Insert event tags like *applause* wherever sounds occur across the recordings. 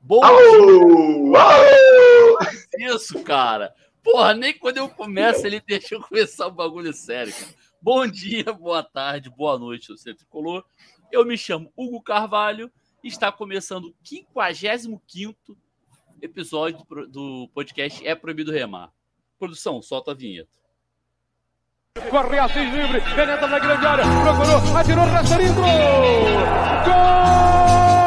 Bom dia. Isso, cara. Porra, nem quando eu começo ele deixa eu começar o bagulho sério, cara. Bom dia, boa tarde, boa noite, você tricolor. Eu me chamo Hugo Carvalho e está começando o 55 episódio do podcast É Proibido Remar. Produção, solta a vinheta. Corre assim livre, penetra na grande área, procurou, atirou, rastreando. Gol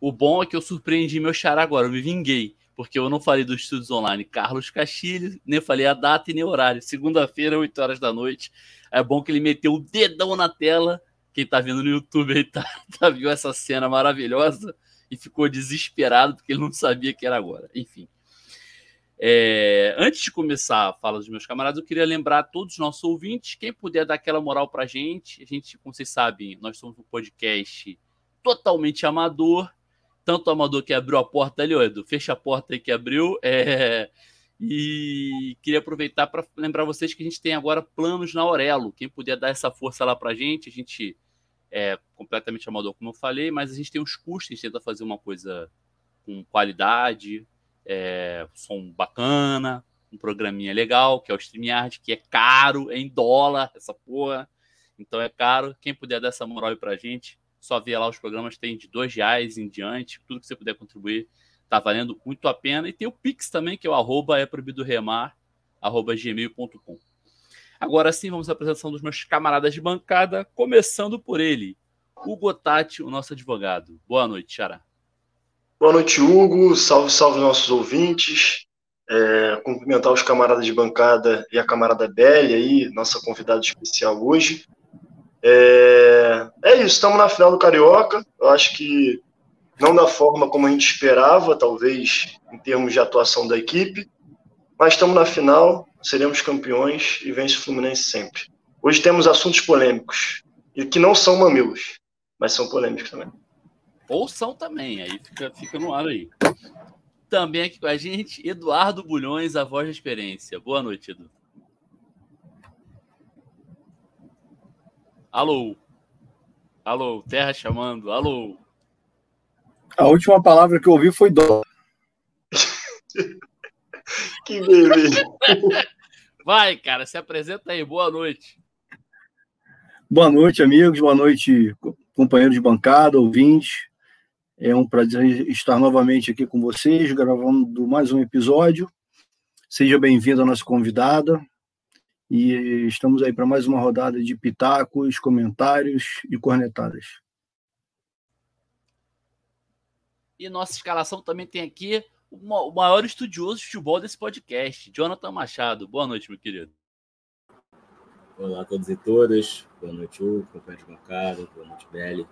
O bom é que eu surpreendi meu xará agora, eu me vinguei, porque eu não falei dos estudos online Carlos Castilho, nem falei a data e nem horário. Segunda-feira, 8 horas da noite. É bom que ele meteu o dedão na tela quem tá vendo no YouTube aí tá, *laughs* tá, viu essa cena maravilhosa e ficou desesperado porque ele não sabia que era agora. Enfim. É, antes de começar a fala dos meus camaradas, eu queria lembrar a todos os nossos ouvintes, quem puder dar aquela moral pra gente, a gente, como vocês sabem, nós somos um podcast totalmente amador, tanto amador que abriu a porta ali, Edu, fecha a porta aí que abriu, é, e queria aproveitar para lembrar vocês que a gente tem agora planos na Aurelo, quem puder dar essa força lá pra gente, a gente é completamente amador, como eu falei, mas a gente tem os custos, a gente tenta fazer uma coisa com qualidade, é, som bacana, um programinha legal, que é o StreamYard, que é caro, é em dólar, essa porra. Então é caro. Quem puder dar essa moral aí pra gente, só vê lá os programas, tem de dois reais em diante, tudo que você puder contribuir, tá valendo muito a pena. E tem o Pix também, que é o arroba é proibido remar, arroba gmail.com. Agora sim, vamos à apresentação dos meus camaradas de bancada, começando por ele, Hugo Tati, o nosso advogado. Boa noite, Xará. Boa noite, Hugo. Salve, salve nossos ouvintes. É, cumprimentar os camaradas de bancada e a camarada Belly aí, nossa convidada especial hoje. É, é isso, estamos na final do Carioca. Eu acho que não da forma como a gente esperava, talvez em termos de atuação da equipe, mas estamos na final seremos campeões e vence o Fluminense sempre. Hoje temos assuntos polêmicos, e que não são mamilos, mas são polêmicos também. Ou são também, aí fica, fica no ar aí. Também aqui com a gente, Eduardo Bulhões, a voz da experiência. Boa noite, Edu. Alô? Alô, terra chamando, alô? A última palavra que eu ouvi foi dó. *laughs* que beleza. Vai, cara, se apresenta aí. Boa noite. Boa noite, amigos. Boa noite, companheiros de bancada, ouvintes. É um prazer estar novamente aqui com vocês, gravando mais um episódio. Seja bem-vindo a nossa convidada. E estamos aí para mais uma rodada de pitacos, comentários e cornetadas. E nossa escalação também tem aqui o maior estudioso de futebol desse podcast, Jonathan Machado. Boa noite, meu querido. Olá a todos e todas. Boa noite, Hugo, companheiro de bancada. Boa noite, Belly.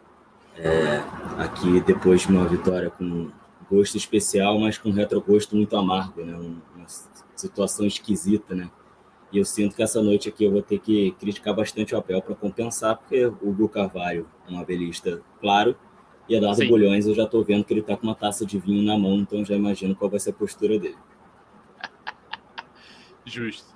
É, aqui, depois de uma vitória com gosto especial, mas com retrogosto muito amargo, né? Uma situação esquisita, né? E eu sinto que essa noite aqui eu vou ter que criticar bastante o Abel para compensar, porque o Hugo Carvalho, um abelista, claro, e Eduardo Sim. Bulhões, eu já estou vendo que ele está com uma taça de vinho na mão, então já imagino qual vai ser a postura dele. *laughs* Justo.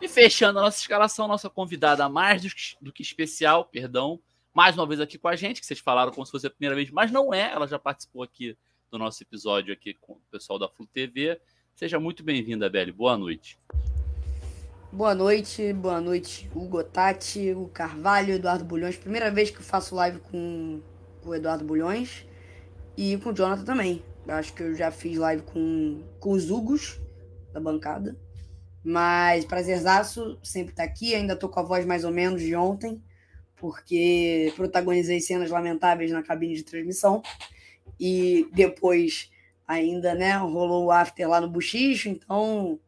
E fechando a nossa escalação, nossa convidada mais do que, do que especial, perdão, mais uma vez aqui com a gente, que vocês falaram como se fosse a primeira vez, mas não é, ela já participou aqui do nosso episódio aqui com o pessoal da Flu TV. Seja muito bem-vinda, Beli. Boa noite. Boa noite, boa noite, Hugo Tati, o Carvalho, Eduardo Bulhões. Primeira vez que eu faço live com o Eduardo Bulhões e com o Jonathan também. Eu acho que eu já fiz live com, com os Hugos da bancada. Mas prazerzaço sempre estar tá aqui. Ainda tô com a voz mais ou menos de ontem, porque protagonizei cenas lamentáveis na cabine de transmissão. E depois ainda, né, rolou o after lá no Buchicho, então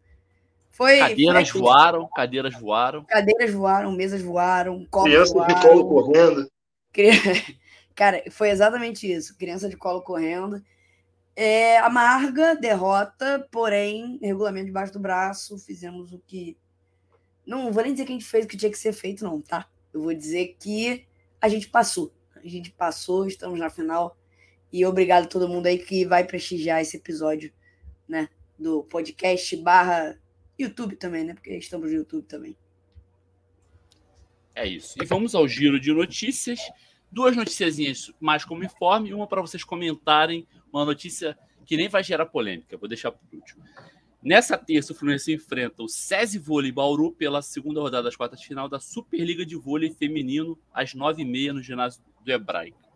foi. Cadeiras foi voaram, cadeiras voaram. Cadeiras voaram, mesas voaram, copos Criança voaram. de colo correndo. *laughs* Cara, foi exatamente isso. Criança de colo correndo. É, amarga, derrota, porém, regulamento debaixo do braço, fizemos o que. Não vou nem dizer que a gente fez o que tinha que ser feito, não, tá? Eu vou dizer que a gente passou. A gente passou, estamos na final. E obrigado a todo mundo aí que vai prestigiar esse episódio, né? Do podcast barra YouTube também, né? Porque estamos no YouTube também. É isso. E vamos ao giro de notícias. Duas noticiazinhas mais como informe, uma para vocês comentarem, uma notícia que nem vai gerar polêmica, vou deixar o último. Nessa terça, o Fluminense enfrenta o SESI Vôlei Bauru pela segunda rodada das quartas de final da Superliga de Vôlei Feminino, às nove e meia no ginásio do Hebraico.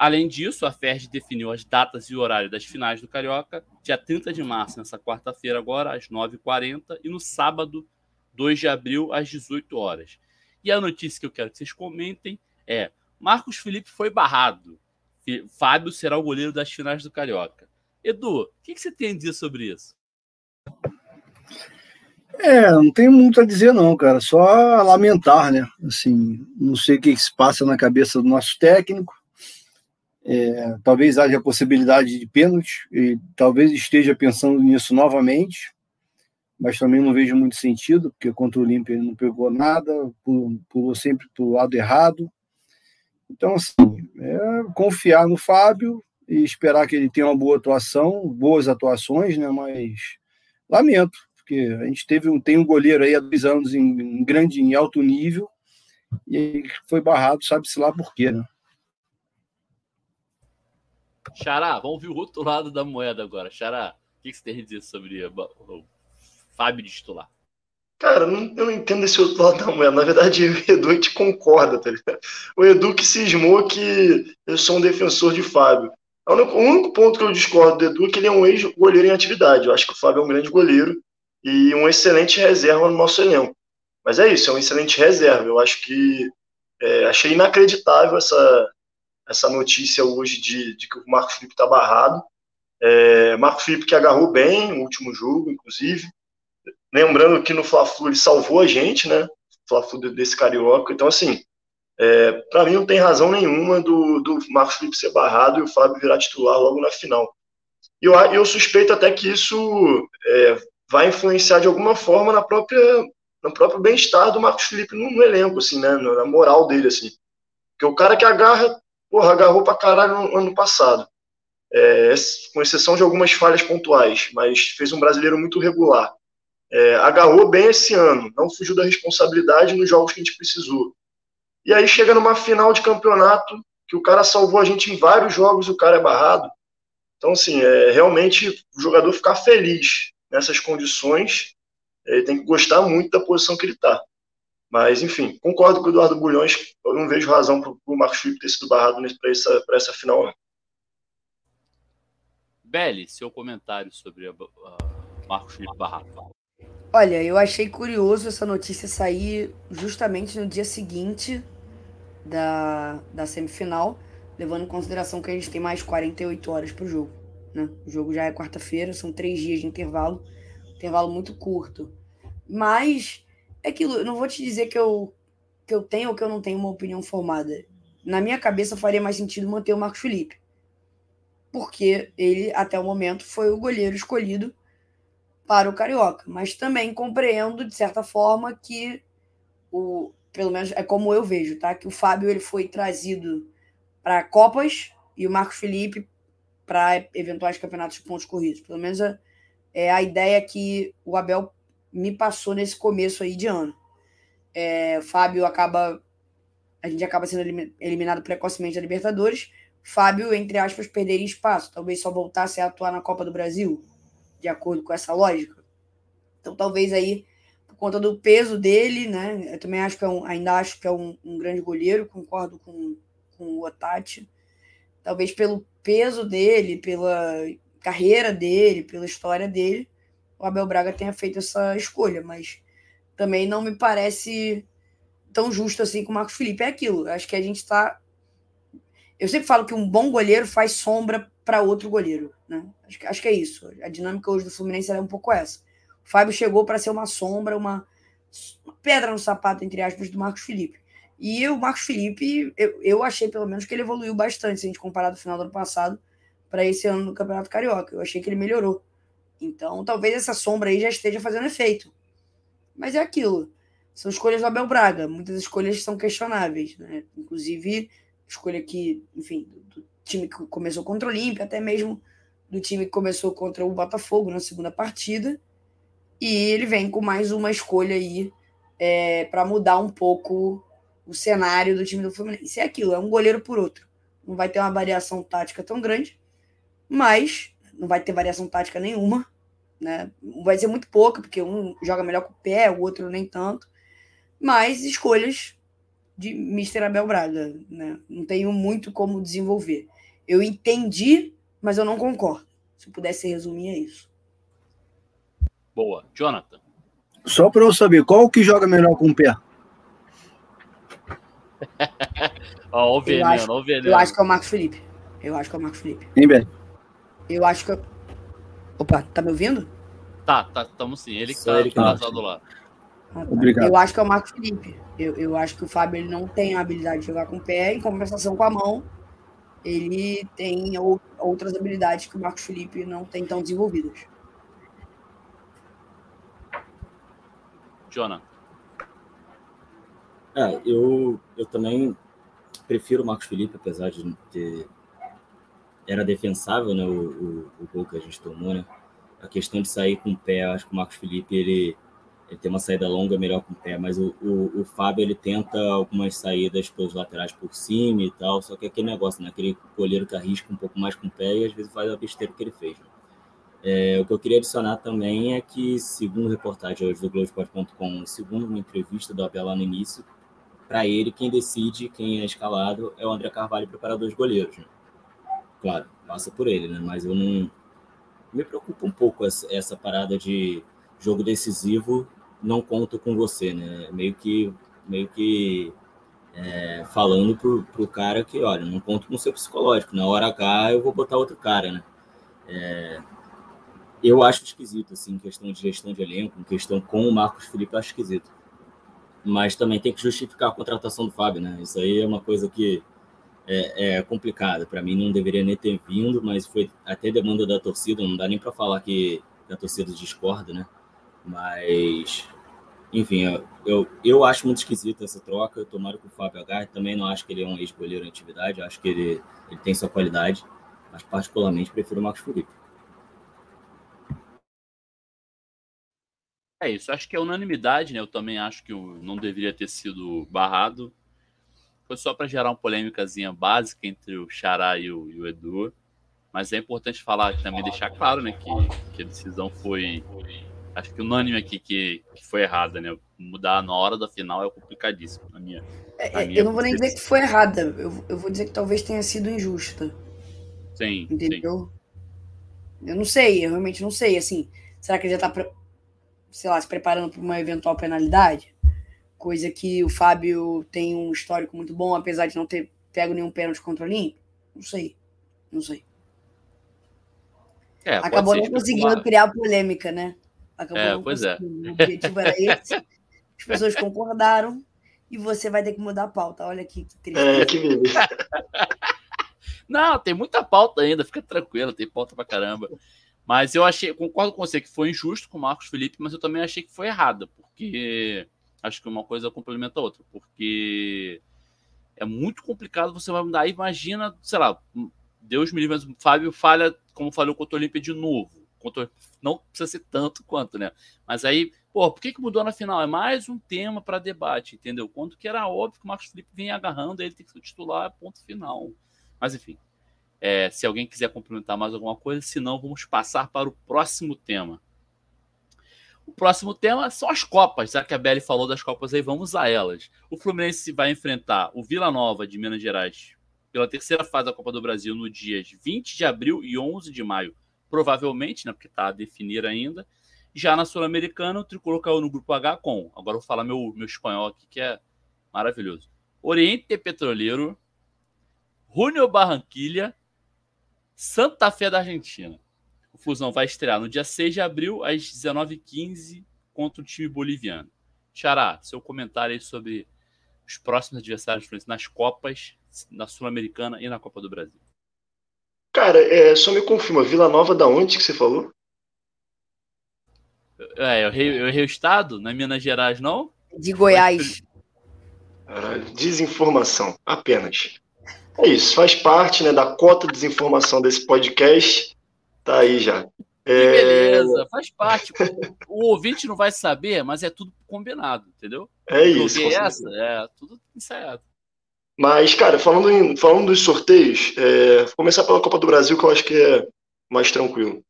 Além disso, a FERJ definiu as datas e horário das finais do Carioca, dia 30 de março, nessa quarta-feira agora, às 9h40, e no sábado, 2 de abril, às 18 horas. E a notícia que eu quero que vocês comentem é: Marcos Felipe foi barrado. Fábio será o goleiro das finais do Carioca. Edu, o que, você tem a dizer sobre isso? É, não tem muito a dizer não, cara. Só lamentar, né? Assim, não sei o que se passa na cabeça do nosso técnico. É, talvez haja a possibilidade de pênalti e talvez esteja pensando nisso novamente, mas também não vejo muito sentido, porque contra o Olímpia ele não pegou nada, pulou, sempre para o lado errado. Então, assim, é confiar no Fábio e esperar que ele tenha uma boa atuação, boas atuações, né? Mas lamento, porque a gente teve um, tem um goleiro aí há dois anos em, em grande, em alto nível, e foi barrado, sabe-se lá por quê, né? Xará, vamos ver o outro lado da moeda agora. Xará, o que você tem a dizer sobre o Fábio de titular? Cara, eu não, eu não entendo esse outro lado da moeda. Na verdade, *laughs* o Edu a gente concorda, tá ligado? O Edu que cismou que eu sou um defensor de Fábio. O único, o único ponto que eu discordo do Edu é que ele é um ex-goleiro em atividade. Eu acho que o Fábio é um grande goleiro e um excelente reserva no nosso elenco. Mas é isso, é um excelente reserva. Eu acho que é, achei inacreditável essa, essa notícia hoje de, de que o Marcos Felipe está barrado. É, Marcos Felipe que agarrou bem no último jogo, inclusive. Lembrando que no Fla-Flu ele salvou a gente, né? Fla-Flu desse carioca. Então, assim, é, para mim não tem razão nenhuma do, do Marcos Felipe ser barrado e o Fábio virar titular logo na final. E eu, eu suspeito até que isso é, vai influenciar de alguma forma na própria no próprio bem-estar do Marcos Felipe no, no, elenco, assim, né? Na moral dele, assim. Porque o cara que agarra, porra, agarrou pra caralho no ano passado. É, com exceção de algumas falhas pontuais, mas fez um brasileiro muito regular. É, agarrou bem esse ano, não fugiu da responsabilidade nos jogos que a gente precisou. E aí chega numa final de campeonato que o cara salvou a gente em vários jogos, o cara é barrado. Então, assim, é realmente o jogador ficar feliz nessas condições, ele tem que gostar muito da posição que ele está. Mas, enfim, concordo com o Eduardo Bulhões, eu não vejo razão para o Marcos Felipe ter sido barrado para essa, essa final. Belly, seu comentário sobre a, a Marcos Felipe barrado. Olha, eu achei curioso essa notícia sair justamente no dia seguinte da, da semifinal, levando em consideração que a gente tem mais 48 horas para o jogo. Né? O jogo já é quarta-feira, são três dias de intervalo, intervalo muito curto. Mas é aquilo, eu não vou te dizer que eu, que eu tenho ou que eu não tenho uma opinião formada. Na minha cabeça faria mais sentido manter o Marcos Felipe. Porque ele, até o momento, foi o goleiro escolhido para o Carioca. Mas também compreendo, de certa forma, que o. Pelo menos é como eu vejo, tá? Que o Fábio ele foi trazido para Copas e o Marcos Felipe para eventuais campeonatos de pontos corridos. Pelo menos é, é a ideia que o Abel me passou nesse começo aí de ano. É, Fábio acaba. A gente acaba sendo eliminado precocemente da Libertadores. Fábio, entre aspas, perderia espaço. Talvez só voltasse a atuar na Copa do Brasil, de acordo com essa lógica. Então, talvez aí, por conta do peso dele, né? Eu também acho que é um, ainda acho que é um, um grande goleiro, concordo com, com o Otati. Talvez pelo peso dele, pela carreira dele, pela história dele, o Abel Braga tenha feito essa escolha, mas também não me parece tão justo assim com o Marcos Felipe. É aquilo, acho que a gente está. Eu sempre falo que um bom goleiro faz sombra para outro goleiro, né? Acho que, acho que é isso. A dinâmica hoje do Fluminense é um pouco essa. O Fábio chegou para ser uma sombra, uma, uma pedra no sapato, entre aspas, do Marcos Felipe. E o Marcos Felipe, eu, eu achei pelo menos que ele evoluiu bastante, se a gente comparar do final do ano passado para esse ano no Campeonato Carioca. Eu achei que ele melhorou. Então, talvez essa sombra aí já esteja fazendo efeito. Mas é aquilo. São escolhas do Abel Braga. Muitas escolhas são questionáveis, né? Inclusive, escolha que, enfim, do, time que começou contra o Olímpia, até mesmo do time que começou contra o Botafogo na segunda partida. E ele vem com mais uma escolha aí é, para mudar um pouco o cenário do time do Fluminense. É aquilo, é um goleiro por outro. Não vai ter uma variação tática tão grande, mas não vai ter variação tática nenhuma. Né? Vai ser muito pouca, porque um joga melhor com o pé, o outro nem tanto. Mas escolhas de Mr. Abel Braga. Né? Não tenho muito como desenvolver. Eu entendi, mas eu não concordo. Se pudesse resumir, é isso. Boa. Jonathan. Só para eu saber, qual que joga melhor com o pé? *laughs* ó, o veneno, eu acho, o veneno. Eu acho que é o Marcos Felipe. Eu acho que é o Marcos Felipe. Hein, Ben? Eu acho que. Opa, tá me ouvindo? Tá, tá, estamos sim. Ele que tá ele atrasado lá. Ah, tá. Obrigado. Eu acho que é o Marcos Felipe. Eu, eu acho que o Fábio ele não tem a habilidade de jogar com o pé, em compensação com a mão, ele tem outras habilidades que o Marcos Felipe não tem tão desenvolvidas. Jonah. É, eu, eu também prefiro o Marcos Felipe, apesar de ter. Era defensável, né? O, o, o gol que a gente tomou, né? A questão de sair com o pé, acho que o Marcos Felipe ele, ele tem uma saída longa melhor com o pé, mas o, o, o Fábio ele tenta algumas saídas pelos laterais por cima e tal, só que é aquele negócio, né? Aquele goleiro que arrisca um pouco mais com o pé e às vezes faz a besteira que ele fez. Né? É, o que eu queria adicionar também é que, segundo reportagem hoje do Globoesporte.com, segundo uma entrevista do Abel lá no início, para ele, quem decide quem é escalado é o André Carvalho, preparador de goleiros. Né? Claro, passa por ele, né? mas eu não. Me preocupa um pouco essa, essa parada de jogo decisivo, não conto com você, né? Meio que, meio que é, falando pro, pro cara que, olha, não conto com o seu psicológico, na hora H eu vou botar outro cara, né? É, eu acho esquisito, assim, questão de gestão de elenco, questão com o Marcos Felipe, eu acho esquisito. Mas também tem que justificar a contratação do Fábio, né? Isso aí é uma coisa que é, é. Para mim, não deveria nem ter vindo, mas foi até demanda da torcida. Não dá nem para falar que a torcida discorda, né? Mas, enfim, eu, eu, eu acho muito esquisito essa troca. Tomara que o Fábio agarre. Também não acho que ele é um ex-goleiro em atividade. Acho que ele, ele tem sua qualidade. Mas, particularmente, prefiro o Marcos Felipe. É isso, acho que é unanimidade, né? Eu também acho que não deveria ter sido barrado. Foi só para gerar uma polêmicazinha básica entre o Xará e o, e o Edu. Mas é importante falar também, deixar claro, né, que, que a decisão foi, acho que unânime aqui, que, que foi errada, né? Mudar na hora da final é complicadíssimo, na minha. É, na é, minha eu não vou nem dizer que foi errada, eu, eu vou dizer que talvez tenha sido injusta. Sim. Entendeu? Sim. Eu não sei, eu realmente não sei. Assim, será que ele já tá sei lá, se preparando para uma eventual penalidade, coisa que o Fábio tem um histórico muito bom, apesar de não ter pego nenhum pênalti contra o Olímpio? Não sei, não sei. É, Acabou não conseguindo criar polêmica, né? Acabou é, pois é. O objetivo era esse, as pessoas concordaram e você vai ter que mudar a pauta. Olha aqui que triste. É, que beleza. *laughs* Não, tem muita pauta ainda, fica tranquilo, tem pauta pra caramba. Mas eu achei, concordo com você que foi injusto com o Marcos Felipe, mas eu também achei que foi errada, porque acho que uma coisa complementa a outra, porque é muito complicado você vai mudar. Imagina, sei lá, Deus me livre, mas o Fábio falha como falhou contra o Olímpia de novo. Contra, não precisa ser tanto quanto, né? Mas aí, pô, por que, que mudou na final? É mais um tema para debate, entendeu? Quanto que era óbvio que o Marcos Felipe vinha agarrando, ele tem que ser titular, ponto final. Mas enfim, é, se alguém quiser complementar mais alguma coisa, senão vamos passar para o próximo tema. O próximo tema são as Copas. Já que a Belly falou das Copas aí, vamos a elas. O Fluminense vai enfrentar o Vila Nova de Minas Gerais pela terceira fase da Copa do Brasil no dias 20 de abril e 11 de maio. Provavelmente, né, porque está a definir ainda. Já na Sul-Americana, o Tricolor caiu no grupo H com. Agora vou falar meu, meu espanhol aqui, que é maravilhoso. Oriente Petroleiro, Junior Barranquilha, Santa Fé da Argentina. O Fusão vai estrear no dia 6 de abril, às 19h15, contra o time boliviano. Xará, seu comentário aí sobre os próximos adversários nas Copas, na Sul-Americana e na Copa do Brasil. Cara, é, só me confirma, Vila Nova da onde que você falou? É, eu errei, eu errei o estado, não é Minas Gerais, não? De Goiás. Desinformação, apenas. É isso, faz parte né, da cota de desinformação desse podcast. Tá aí já. Que beleza, faz parte. O ouvinte não vai saber, mas é tudo combinado, entendeu? É isso. Essa, é tudo ensaiado. Mas, cara, falando, em, falando dos sorteios, é, vou começar pela Copa do Brasil, que eu acho que é mais tranquilo.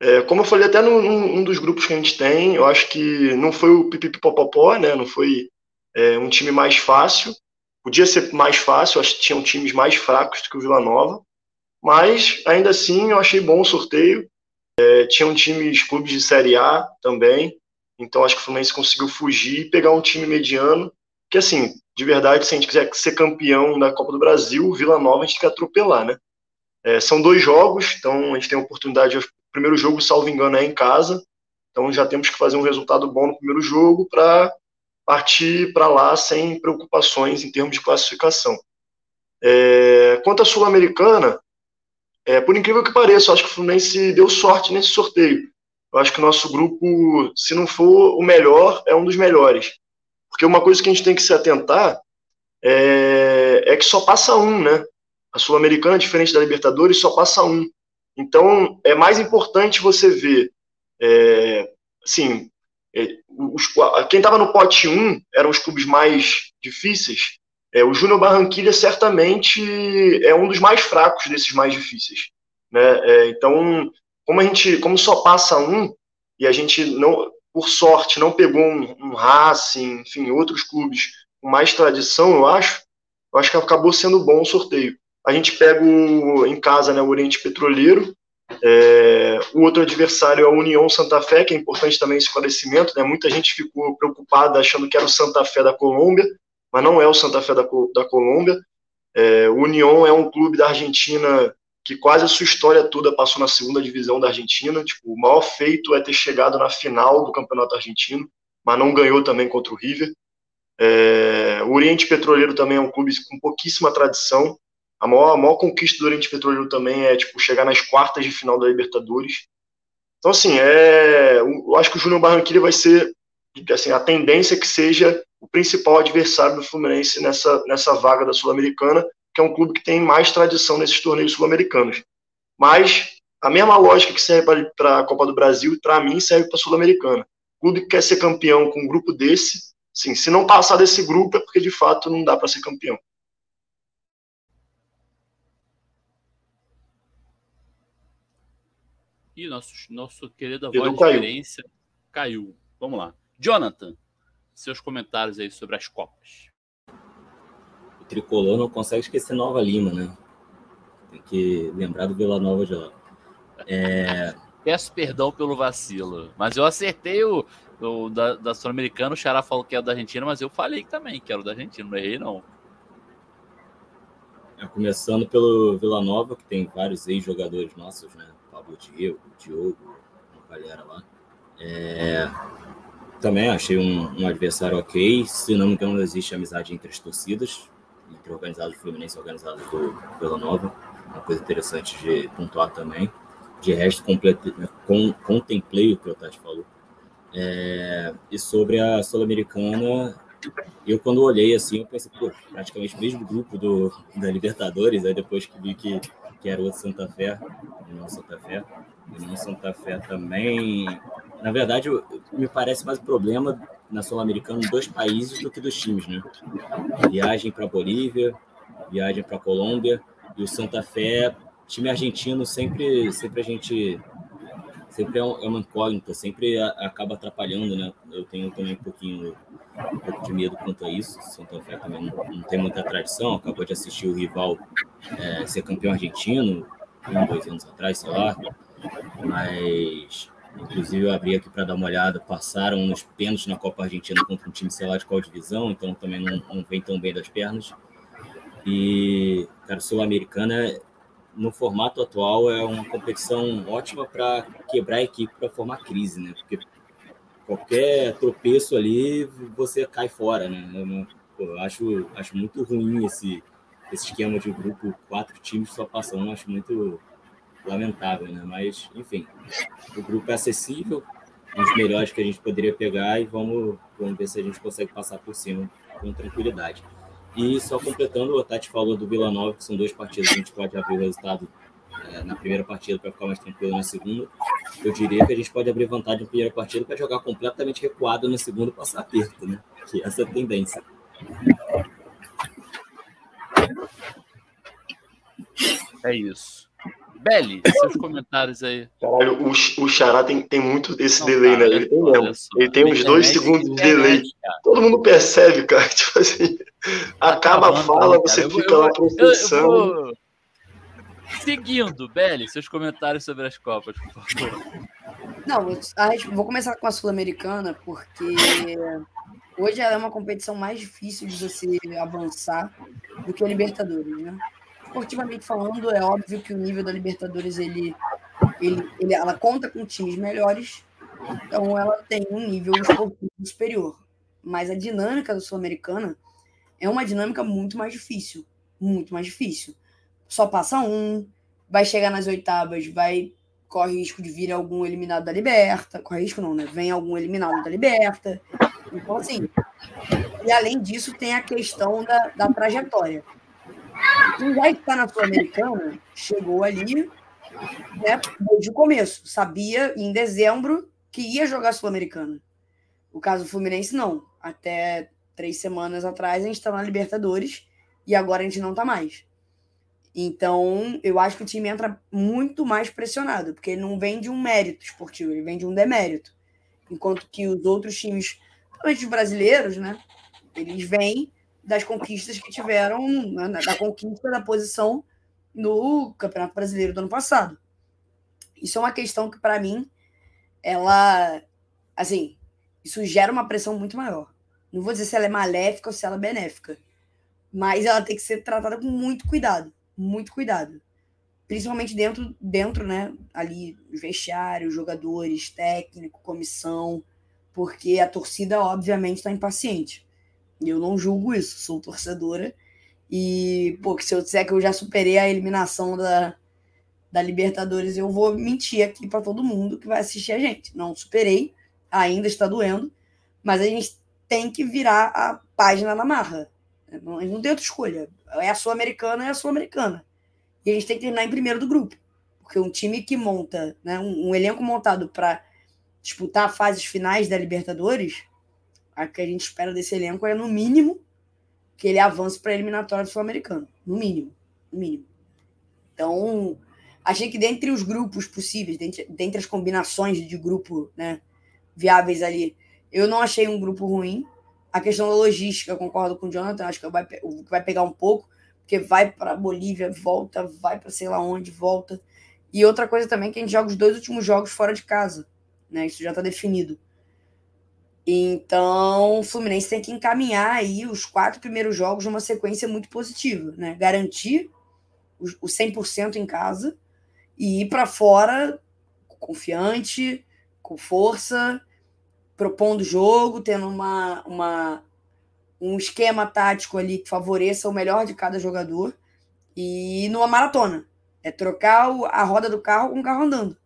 É, como eu falei até num, num, dos grupos que a gente tem, eu acho que não foi o pipipipopopó, né? Não foi é, um time mais fácil. Podia ser mais fácil, acho que tinham times mais fracos do que o Vila Nova. Mas, ainda assim, eu achei bom o sorteio. É, tinham times, clubes de Série A também. Então acho que o Fluminense conseguiu fugir e pegar um time mediano. Que assim, de verdade, se a gente quiser ser campeão da Copa do Brasil, o Vila Nova a gente tem que atropelar, né? É, são dois jogos, então a gente tem a oportunidade. O primeiro jogo, salvo engano, é em casa. Então já temos que fazer um resultado bom no primeiro jogo para partir para lá sem preocupações em termos de classificação. É, quanto à Sul-Americana, é, por incrível que pareça, eu acho que o Fluminense deu sorte nesse sorteio. Eu acho que o nosso grupo, se não for o melhor, é um dos melhores. Porque uma coisa que a gente tem que se atentar é, é que só passa um, né? A Sul-Americana, diferente da Libertadores, só passa um. Então, é mais importante você ver, é, assim, é, os, quem estava no pote 1 eram os clubes mais difíceis, é, o Júnior Barranquilha certamente é um dos mais fracos desses mais difíceis. Né? É, então, como a gente, como só passa um e a gente não, por sorte, não pegou um, um Racing, enfim, outros clubes com mais tradição, eu acho, eu acho que acabou sendo bom o sorteio. A gente pega o, em casa né, o Oriente Petroleiro, é, o outro adversário é a União Santa Fé, que é importante também esse esclarecimento. Né? Muita gente ficou preocupada achando que era o Santa Fé da Colômbia mas não é o Santa Fé da, da Colômbia. É, o União é um clube da Argentina que quase a sua história toda passou na segunda divisão da Argentina. Tipo, o maior feito é ter chegado na final do Campeonato Argentino, mas não ganhou também contra o River. É, o Oriente Petroleiro também é um clube com pouquíssima tradição. A maior, a maior conquista do Oriente Petroleiro também é tipo chegar nas quartas de final da Libertadores. Então, assim, é, eu acho que o Júnior Barranquilla vai ser assim, a tendência é que seja o principal adversário do Fluminense nessa, nessa vaga da Sul-Americana, que é um clube que tem mais tradição nesses torneios sul-americanos. Mas a mesma lógica que serve para a Copa do Brasil, para mim, serve para a Sul-Americana. O clube que quer ser campeão com um grupo desse, sim, se não passar desse grupo é porque de fato não dá para ser campeão. E nosso, nosso querido voz de experiência caiu. Vamos lá. Jonathan, seus comentários aí sobre as Copas. O tricolor não consegue esquecer Nova Lima, né? Tem que lembrar do Vila Nova de lá. É... *laughs* Peço perdão pelo vacilo, mas eu acertei o, o da, da Sul-Americana. O Xará falou que era da Argentina, mas eu falei também que era da Argentina, não errei não. É, começando pelo Vila Nova, que tem vários ex-jogadores nossos, né? Pablo Diego, Diogo, uma galera lá. É, também achei um, um, adversário ok. Se não me engano, existe amizade entre as torcidas, entre organizados do Fluminense e organizados do Vila Nova. Uma coisa interessante de pontuar também. De resto, complete, com, contemplei o que o Tati falou. É, e sobre a Sul-Americana, eu quando olhei assim, eu pensei, pô, praticamente o mesmo grupo do, da Libertadores, aí depois que vi que, que era outro Santa Fé, e não Santa Fé, e não Santa Fé também na verdade, me parece mais um problema na Sul-Americana dois países do que dos times, né? Viagem para Bolívia, viagem para Colômbia e o Santa Fé, time argentino sempre, sempre a gente sempre é, é uma incógnita, sempre acaba atrapalhando, né? Eu tenho também um pouquinho um pouco de medo quanto a isso. Santa Fé também não, não, tem muita tradição, acabou de assistir o rival é, ser campeão argentino um, dois anos atrás, sei lá. Mas Inclusive, eu abri aqui para dar uma olhada. Passaram nos pênaltis na Copa Argentina contra um time, sei lá, de qual divisão, então também não, não vem tão bem das pernas. E, cara, Sul-Americana, no formato atual, é uma competição ótima para quebrar a equipe, para formar crise, né? Porque qualquer tropeço ali, você cai fora, né? Eu, eu acho, acho muito ruim esse, esse esquema de grupo, quatro times só passam acho muito lamentável, né? Mas, enfim, o grupo é acessível, um dos melhores que a gente poderia pegar e vamos, vamos ver se a gente consegue passar por cima com tranquilidade. E só completando, o Tati falou do Vila Nova, que são duas partidas, a gente pode abrir o resultado é, na primeira partida para ficar mais tranquilo na segunda. eu diria que a gente pode abrir vantagem na primeira partida para jogar completamente recuado no segundo e passar aperto, né? Que essa é a tendência. É isso. Belly, seus comentários aí. Caralho, o, o Xará tem, tem muito desse não, delay, cara, né? Ele tem mesmo. Ele tem uns dois segundos de delay. Cara. Todo mundo percebe, cara. *laughs* Tipo assim, tá acaba a fala, você fica lá processando. Seguindo, Belly, seus comentários sobre as Copas, por favor. Não, vou começar com a Sul-Americana, porque hoje ela é uma competição mais difícil de você avançar do que a Libertadores, né? Esportivamente falando, é óbvio que o nível da Libertadores ele, ele, ele, ela conta com times melhores, então ela tem um nível esportivo superior. Mas a dinâmica da Sul-Americana é uma dinâmica muito mais difícil, muito mais difícil. Só passa um, vai chegar nas oitavas, vai corre risco de vir algum eliminado da Liberta, corre risco não, né? Vem algum eliminado da Liberta. Então, assim, e além disso, tem a questão da, da trajetória. Quem já está na Sul-Americana chegou ali né, desde o começo. Sabia em dezembro que ia jogar Sul-Americana. O caso do Fluminense, não. Até três semanas atrás a gente estava tá na Libertadores e agora a gente não está mais. Então, eu acho que o time entra muito mais pressionado, porque ele não vem de um mérito esportivo, ele vem de um demérito. Enquanto que os outros times, principalmente os brasileiros, né, eles vêm das conquistas que tiveram, né, da conquista da posição no Campeonato Brasileiro do ano passado. Isso é uma questão que, para mim, ela, assim, isso gera uma pressão muito maior. Não vou dizer se ela é maléfica ou se ela é benéfica, mas ela tem que ser tratada com muito cuidado, muito cuidado. Principalmente dentro, dentro né, ali, vestiário, jogadores, técnico, comissão, porque a torcida, obviamente, está impaciente. Eu não julgo isso, sou torcedora. E, pô, que se eu disser que eu já superei a eliminação da, da Libertadores, eu vou mentir aqui para todo mundo que vai assistir a gente. Não superei, ainda está doendo, mas a gente tem que virar a página na marra. Não, não tem outra escolha. É a Sul-Americana, é a Sul-Americana. E a gente tem que terminar em primeiro do grupo. Porque um time que monta, né, um, um elenco montado para disputar fases finais da Libertadores, a que a gente espera desse elenco é, no mínimo, que ele avance para a eliminatória do Sul-Americano. No mínimo. No mínimo. Então, achei que dentre os grupos possíveis, dentre, dentre as combinações de grupo né, viáveis ali, eu não achei um grupo ruim. A questão da logística, concordo com o Jonathan, acho que vai, vai pegar um pouco, porque vai para Bolívia, volta, vai para sei lá onde, volta. E outra coisa também que a gente joga os dois últimos jogos fora de casa. Né? Isso já está definido. Então, o Fluminense tem que encaminhar aí os quatro primeiros jogos numa sequência muito positiva, né? Garantir o 100% em casa e ir para fora confiante, com força, propondo jogo, tendo uma, uma, um esquema tático ali que favoreça o melhor de cada jogador e numa maratona. É trocar a roda do carro com o carro andando,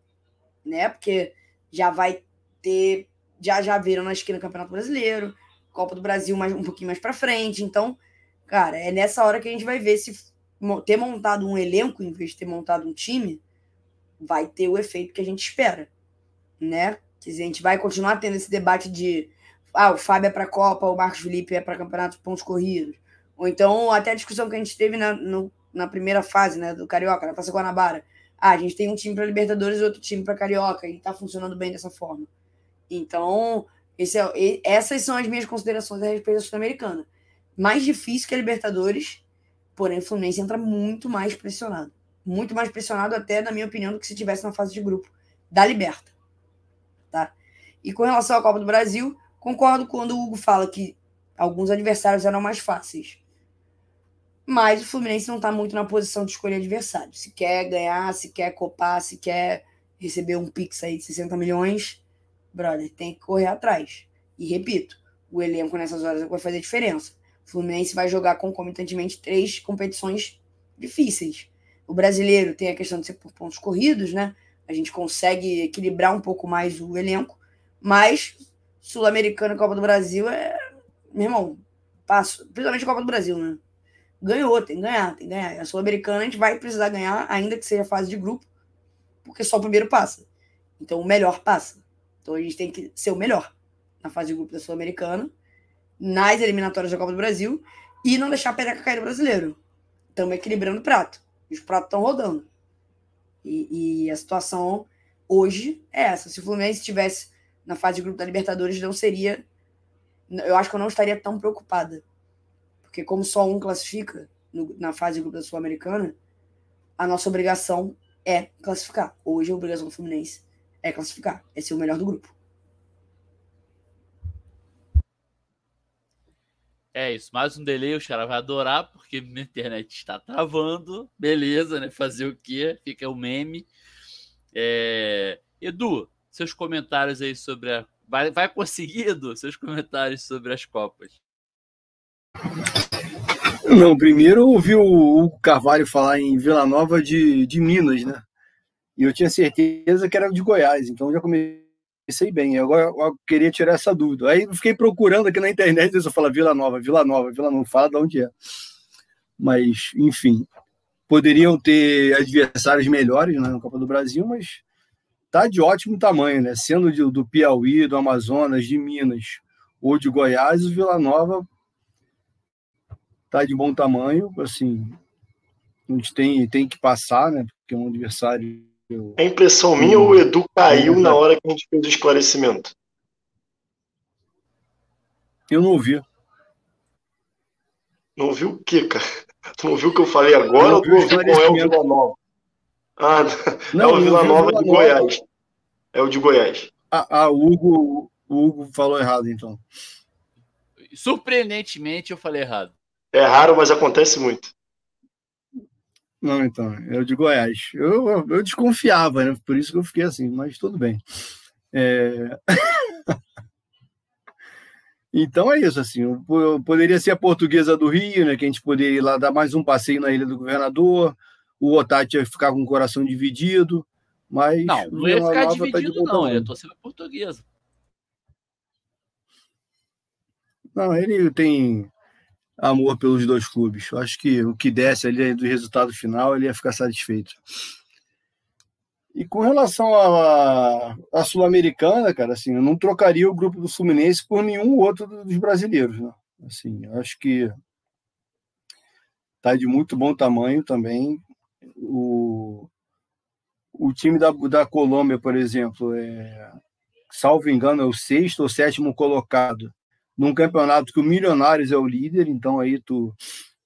né? Porque já vai ter já já viram na esquina Campeonato Brasileiro, Copa do Brasil mais, um pouquinho mais para frente. Então, cara, é nessa hora que a gente vai ver se ter montado um elenco em vez de ter montado um time vai ter o efeito que a gente espera, né? Dizer, a gente vai continuar tendo esse debate de ah, o Fábio é para Copa, o Marcos Felipe é para Campeonato de Pontos Corridos. Ou então, até a discussão que a gente teve na, no, na primeira fase né, do Carioca, na Taça Guanabara. Ah, a gente tem um time para Libertadores e outro time para Carioca, e está funcionando bem dessa forma. Então, é, essas são as minhas considerações a respeito da Sul-Americana. Mais difícil que a Libertadores, porém o Fluminense entra muito mais pressionado. Muito mais pressionado, até, na minha opinião, do que se tivesse na fase de grupo da Liberta. Tá? E com relação à Copa do Brasil, concordo quando o Hugo fala que alguns adversários eram mais fáceis. Mas o Fluminense não está muito na posição de escolher adversário. Se quer ganhar, se quer copar, se quer receber um Pix aí de 60 milhões, brother, tem que correr atrás. E repito, o elenco nessas horas vai fazer diferença. O Fluminense vai jogar concomitantemente três competições difíceis. O brasileiro tem a questão de ser por pontos corridos, né? A gente consegue equilibrar um pouco mais o elenco, mas Sul-Americano e Copa do Brasil é. Meu irmão, passo, principalmente a Copa do Brasil, né? Ganhou, tem que ganhar, tem que ganhar. E a Sul-Americana a gente vai precisar ganhar, ainda que seja fase de grupo, porque só o primeiro passa. Então o melhor passa. Então a gente tem que ser o melhor na fase de grupo da Sul-Americana, nas eliminatórias da Copa do Brasil e não deixar a pereca cair no brasileiro. Estamos equilibrando o prato. Os pratos estão rodando. E, e, a situação hoje é essa. Se o Fluminense estivesse na fase de grupo da Libertadores, não seria. Eu acho que eu não estaria tão preocupada. Porque, como só um classifica no, na fase de grupo da Sul-Americana, a nossa obrigação é classificar. Hoje a obrigação do Fluminense é classificar, é ser o melhor do grupo. É isso, mais um delay, o cara vai adorar, porque minha internet está travando. Beleza, né? Fazer o quê? Fica o meme. É... Edu, seus comentários aí sobre a. Vai, vai conseguir, Edu, seus comentários sobre as Copas. Não, primeiro eu ouvi o, Carvalho falar em Vila Nova de, de Minas, né? E eu tinha certeza que era de Goiás, então já comecei bem, agora eu queria tirar essa dúvida. Aí fiquei procurando aqui na internet, eu falo Vila Nova, Vila Nova, Vila Nova, fala de onde é. Mas, enfim, poderiam ter adversários melhores né, na Copa do Brasil, mas tá de ótimo tamanho, né? Sendo de, do Piauí, do Amazonas, de Minas ou de Goiás, o Vila Nova tá de bom tamanho, assim, a gente tem, tem que passar, né? Porque é um adversário é impressão minha ou o Edu caiu na hora que a gente fez o esclarecimento? Eu não ouvi. Não ouviu o quê, cara? Tu não ouviu o que eu falei agora ou tu ouviu qual é o Vila Nova? Ah, não, é o Vila Nova de Goiás. É o de Goiás. Ah, ah o, Hugo, o Hugo falou errado, então. Surpreendentemente, eu falei errado. É raro, mas acontece muito. Não, então, é o de Goiás. Eu, eu, eu, desconfiava, né? Por isso que eu fiquei assim, mas tudo bem. É... *laughs* então é isso, assim. Poderia ser a portuguesa do Rio, né? Que a gente poderia ir lá dar mais um passeio na Ilha do Governador. O Otati ia ficar com o coração dividido. Mas. Não, não ia ficar dividido, tá não. Ia torcer a portuguesa. Não, ele tem amor pelos dois clubes. Eu acho que o que desse ali do resultado final, ele ia ficar satisfeito. E com relação à Sul-Americana, cara, assim, eu não trocaria o grupo do Fluminense por nenhum outro dos brasileiros, né? Assim, acho que tá de muito bom tamanho também. O, o time da, da Colômbia, por exemplo, é, salvo engano, é o sexto ou sétimo colocado num campeonato que o Milionários é o líder, então aí tu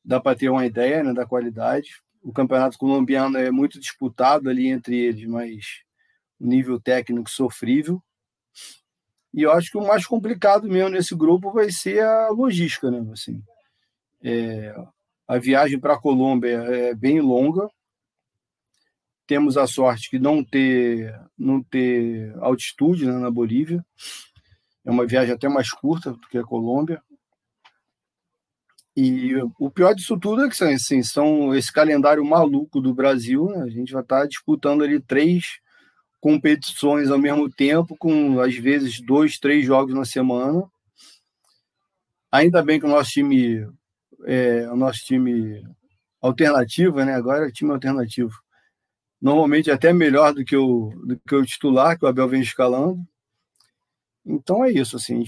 dá para ter uma ideia né, da qualidade. O campeonato colombiano é muito disputado ali entre eles, mas o nível técnico sofrível. E eu acho que o mais complicado mesmo nesse grupo vai ser a logística, né? Assim, é, a viagem para a Colômbia é bem longa. Temos a sorte de não ter, não ter altitude né, na Bolívia. É uma viagem até mais curta do que a Colômbia. E o pior disso tudo é que assim, são esse calendário maluco do Brasil. Né? A gente vai estar disputando ali três competições ao mesmo tempo, com às vezes dois, três jogos na semana. Ainda bem que o nosso time é o nosso time alternativo, né? Agora é time alternativo. Normalmente é até melhor do que o, do que o titular, que o Abel vem escalando. Então é isso, assim,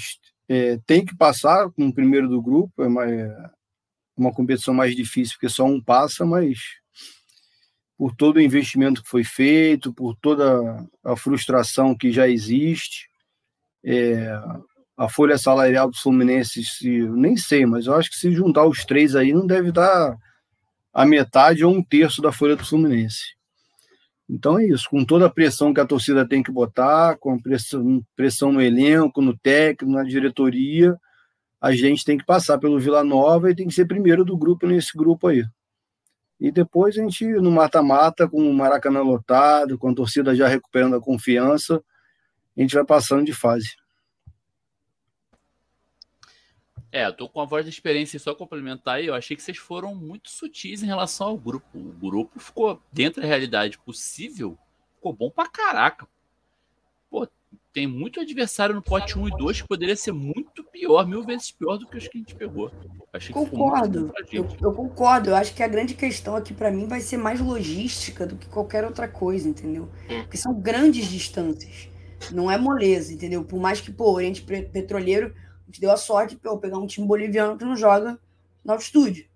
é, tem que passar com o primeiro do grupo, é uma, é uma competição mais difícil, porque só um passa, mas por todo o investimento que foi feito, por toda a frustração que já existe, é, a folha salarial do Fluminense, se, nem sei, mas eu acho que se juntar os três aí, não deve dar a metade ou um terço da folha do Fluminense. Então é isso, com toda a pressão que a torcida tem que botar, com pressão, pressão no elenco, no técnico, na diretoria, a gente tem que passar pelo Vila Nova e tem que ser primeiro do grupo nesse grupo aí. E depois a gente, no mata-mata, com o Maracanã lotado, com a torcida já recuperando a confiança, a gente vai passando de fase. É, eu tô com a voz da experiência só complementar aí. Eu achei que vocês foram muito sutis em relação ao grupo. O grupo ficou dentro da realidade possível, ficou bom pra caraca. Pô, tem muito adversário no pote 1 e 2 que poderia ser muito pior, mil vezes pior do que os que a gente pegou. Achei concordo. Eu, eu, concordo. Eu acho que a grande questão aqui para mim vai ser mais logística do que qualquer outra coisa, entendeu? Porque são grandes distâncias. Não é moleza, entendeu? Por mais que, pô, o Oriente Petroleiro gente deu a sorte de pegar um time boliviano que não joga no altitude,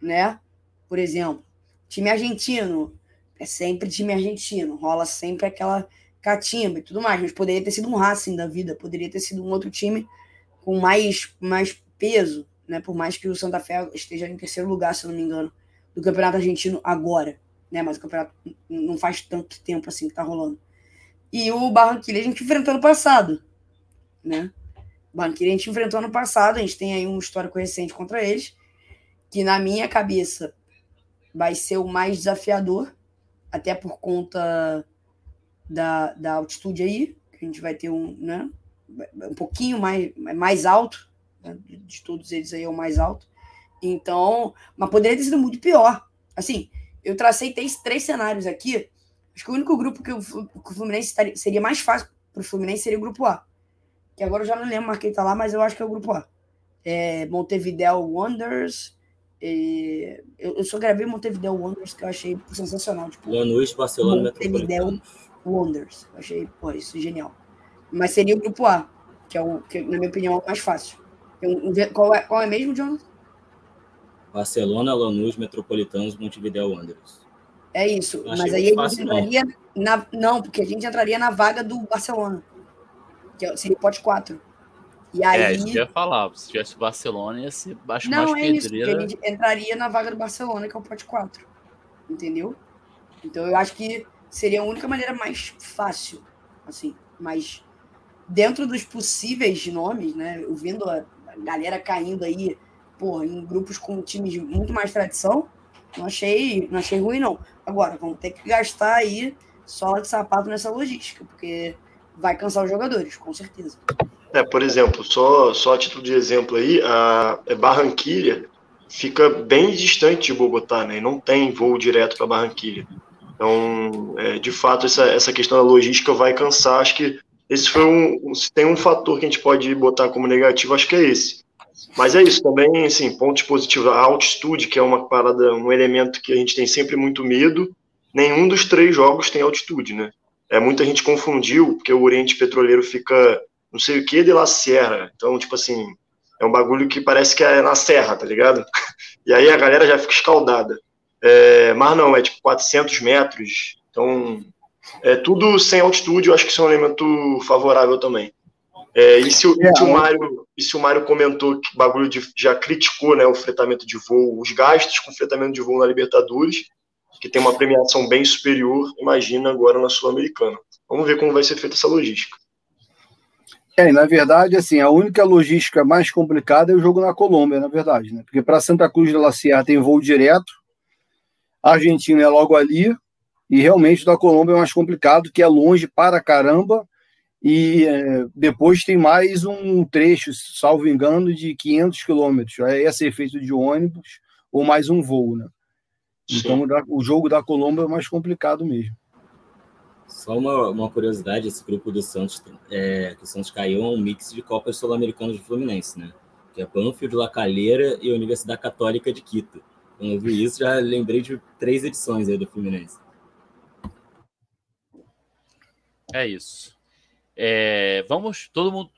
né? Por exemplo, time argentino é sempre time argentino, rola sempre aquela catimba e tudo mais, mas poderia ter sido um Racing da vida, poderia ter sido um outro time com mais, mais peso, né? Por mais que o Santa Fé esteja em terceiro lugar, se eu não me engano, do Campeonato Argentino agora, né? Mas o campeonato não faz tanto tempo assim que tá rolando. E o Barranquilla a gente enfrentou no passado, né? Barranquilla a gente enfrentou no passado, a gente tem aí um histórico recente contra eles, que na minha cabeça vai ser o mais desafiador, até por conta da, da altitude aí, que a gente vai ter um, né, um pouquinho mais, mais alto, né, de todos eles aí é o mais alto. Então, mas poderia ter sido muito pior. Assim, eu tracei três, três cenários aqui. Acho que o único grupo que o, que o Fluminense estaria, seria mais fácil para o Fluminense seria o grupo A. Que agora eu já não lembro mais quem tá lá, mas eu acho que é o grupo A. É Montevideo Wonders. Eu, eu só gravei Montevideo Wonders, que eu achei sensacional. Tipo, Lanús, Barcelona, Montevideo Wonders. achei, pô, isso é genial. Mas seria o grupo A, que é o que, na minha opinião, é o mais fácil. Um, qual, é, qual é mesmo, Jonathan? Barcelona, Lanús, Metropolitanos, Montevideo Wanderers. É isso. Mas aí a gente entraria não. na. Não, porque a gente entraria na vaga do Barcelona. Que é, seria o pote 4. E aí... É, isso que eu ia falar. Se tivesse o Barcelona, ia ser baixo não, mais é pedreira. Isso, gente entraria na vaga do Barcelona, que é o pote 4. Entendeu? Então eu acho que seria a única maneira mais fácil, assim, mas dentro dos possíveis nomes, né, eu vendo a galera caindo aí, porra, em grupos com times de muito mais tradição, não achei, não achei ruim não. Agora, vamos ter que gastar aí sola de sapato nessa logística, porque vai cansar os jogadores, com certeza. É, por exemplo, só, só a título de exemplo aí, a é Barranquilha fica bem distante de Bogotá, né? Não tem voo direto para Barranquilha. Então, é, de fato, essa, essa questão da logística vai cansar. Acho que esse foi um. Se tem um fator que a gente pode botar como negativo, acho que é esse. Mas é isso também, assim, pontos positivos. A altitude, que é uma parada, um elemento que a gente tem sempre muito medo. Nenhum dos três jogos tem altitude, né? É, muita gente confundiu, porque o Oriente Petroleiro fica não sei o que de La Sierra. Então, tipo assim, é um bagulho que parece que é na serra, tá ligado? *laughs* E aí a galera já fica escaldada. É, mas não, é tipo 400 metros. Então, é tudo sem altitude, eu acho que isso é um elemento favorável também. É, e, se, é, se o Mário, e se o Mário comentou que o bagulho de, já criticou né, o fretamento de voo, os gastos com fretamento de voo na Libertadores, que tem uma premiação bem superior, imagina agora na Sul-Americana. Vamos ver como vai ser feita essa logística. É, na verdade, assim, a única logística mais complicada é o jogo na Colômbia, na verdade, né? Porque para Santa Cruz de la Sierra tem voo direto, a Argentina é logo ali, e realmente da Colômbia é mais complicado, que é longe para caramba, e é, depois tem mais um trecho, salvo engano, de 500 quilômetros. Aí ia ser feito de ônibus ou mais um voo, né? Então o jogo da Colômbia é mais complicado mesmo. Só uma, uma curiosidade, esse grupo do Santos, é, que o Santos caiu é um mix de Copas Sul-Americanas de Fluminense, né? Que é Banfield, La Calheira e a Universidade Católica de Quito. Quando eu vi isso, já lembrei de três edições aí do Fluminense. É isso. É, vamos, todo mundo,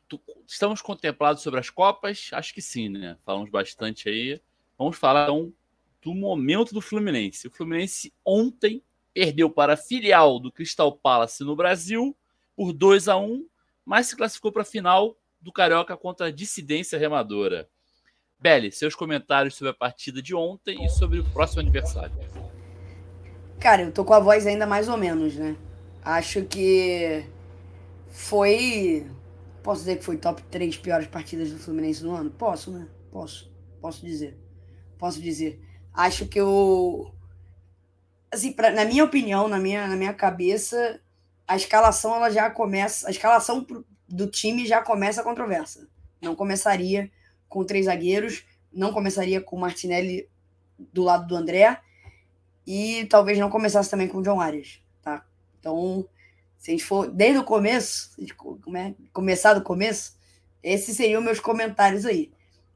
estamos contemplados sobre as Copas? Acho que sim, né? Falamos bastante aí. Vamos falar então do momento do Fluminense. O Fluminense ontem perdeu para a filial do Crystal Palace no Brasil por 2 a 1 mas se classificou para a final do Carioca contra a dissidência remadora. Belly, seus comentários sobre a partida de ontem e sobre o próximo aniversário. Cara, eu tô com a voz ainda mais ou menos, né? Acho que foi. Posso dizer que foi top 3 piores partidas do Fluminense no ano? Posso, né? Posso. Posso dizer. Posso dizer. Acho que o. Assim, pra, na minha opinião, na minha, na minha cabeça, a escalação ela já começa. A escalação do time já começa a controvérsia. Não começaria com três zagueiros, não começaria com o Martinelli do lado do André e talvez não começasse também com o John Arias, tá? Então, Se a gente for desde o começo, começar do começo, esses seriam meus comentários aí.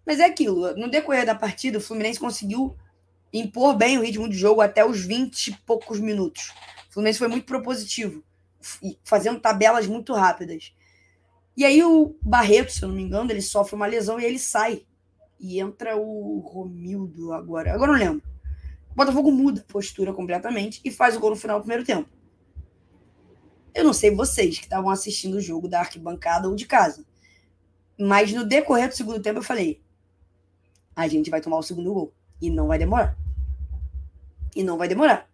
Mas é aquilo, no decorrer da partida, o Fluminense conseguiu impor bem o ritmo de jogo até os 20 e poucos minutos. O Fluminense foi muito propositivo, fazendo tabelas muito rápidas. E aí o Barreto, se eu não me engano, ele sofre uma lesão e ele sai. E entra o Romildo agora. Agora não lembro. O Botafogo muda a postura completamente e faz o gol no final do primeiro tempo. Eu não sei vocês que estavam assistindo o jogo da arquibancada ou de casa. Mas no decorrer do segundo tempo eu falei: a gente vai tomar o segundo gol. E não vai demorar. E não vai demorar.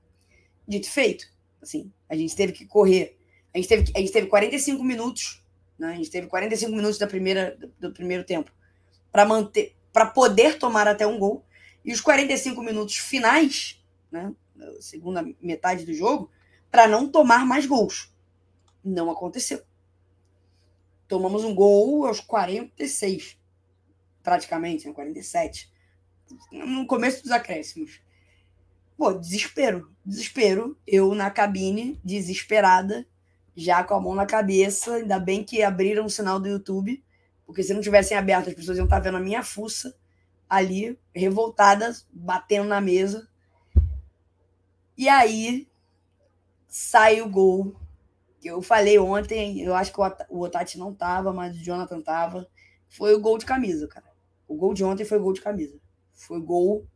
Dito feito. Assim, a gente teve que correr. A gente teve, a gente teve 45 minutos. Né? A gente teve 45 minutos da primeira, do primeiro tempo para manter, para poder tomar até um gol. E os 45 minutos finais, né? segunda metade do jogo, para não tomar mais gols. Não aconteceu. Tomamos um gol aos 46, praticamente, né? 47. No começo dos acréscimos. Pô, desespero. Desespero. Eu na cabine, desesperada, já com a mão na cabeça. Ainda bem que abriram o sinal do YouTube, porque se não tivessem aberto, as pessoas iam estar vendo a minha fuça ali, revoltadas, batendo na mesa. E aí sai o gol eu falei ontem, eu acho que o Otati não tava, mas o Jonathan tava. Foi o gol de camisa, cara. O gol de ontem foi gol de camisa. Foi gol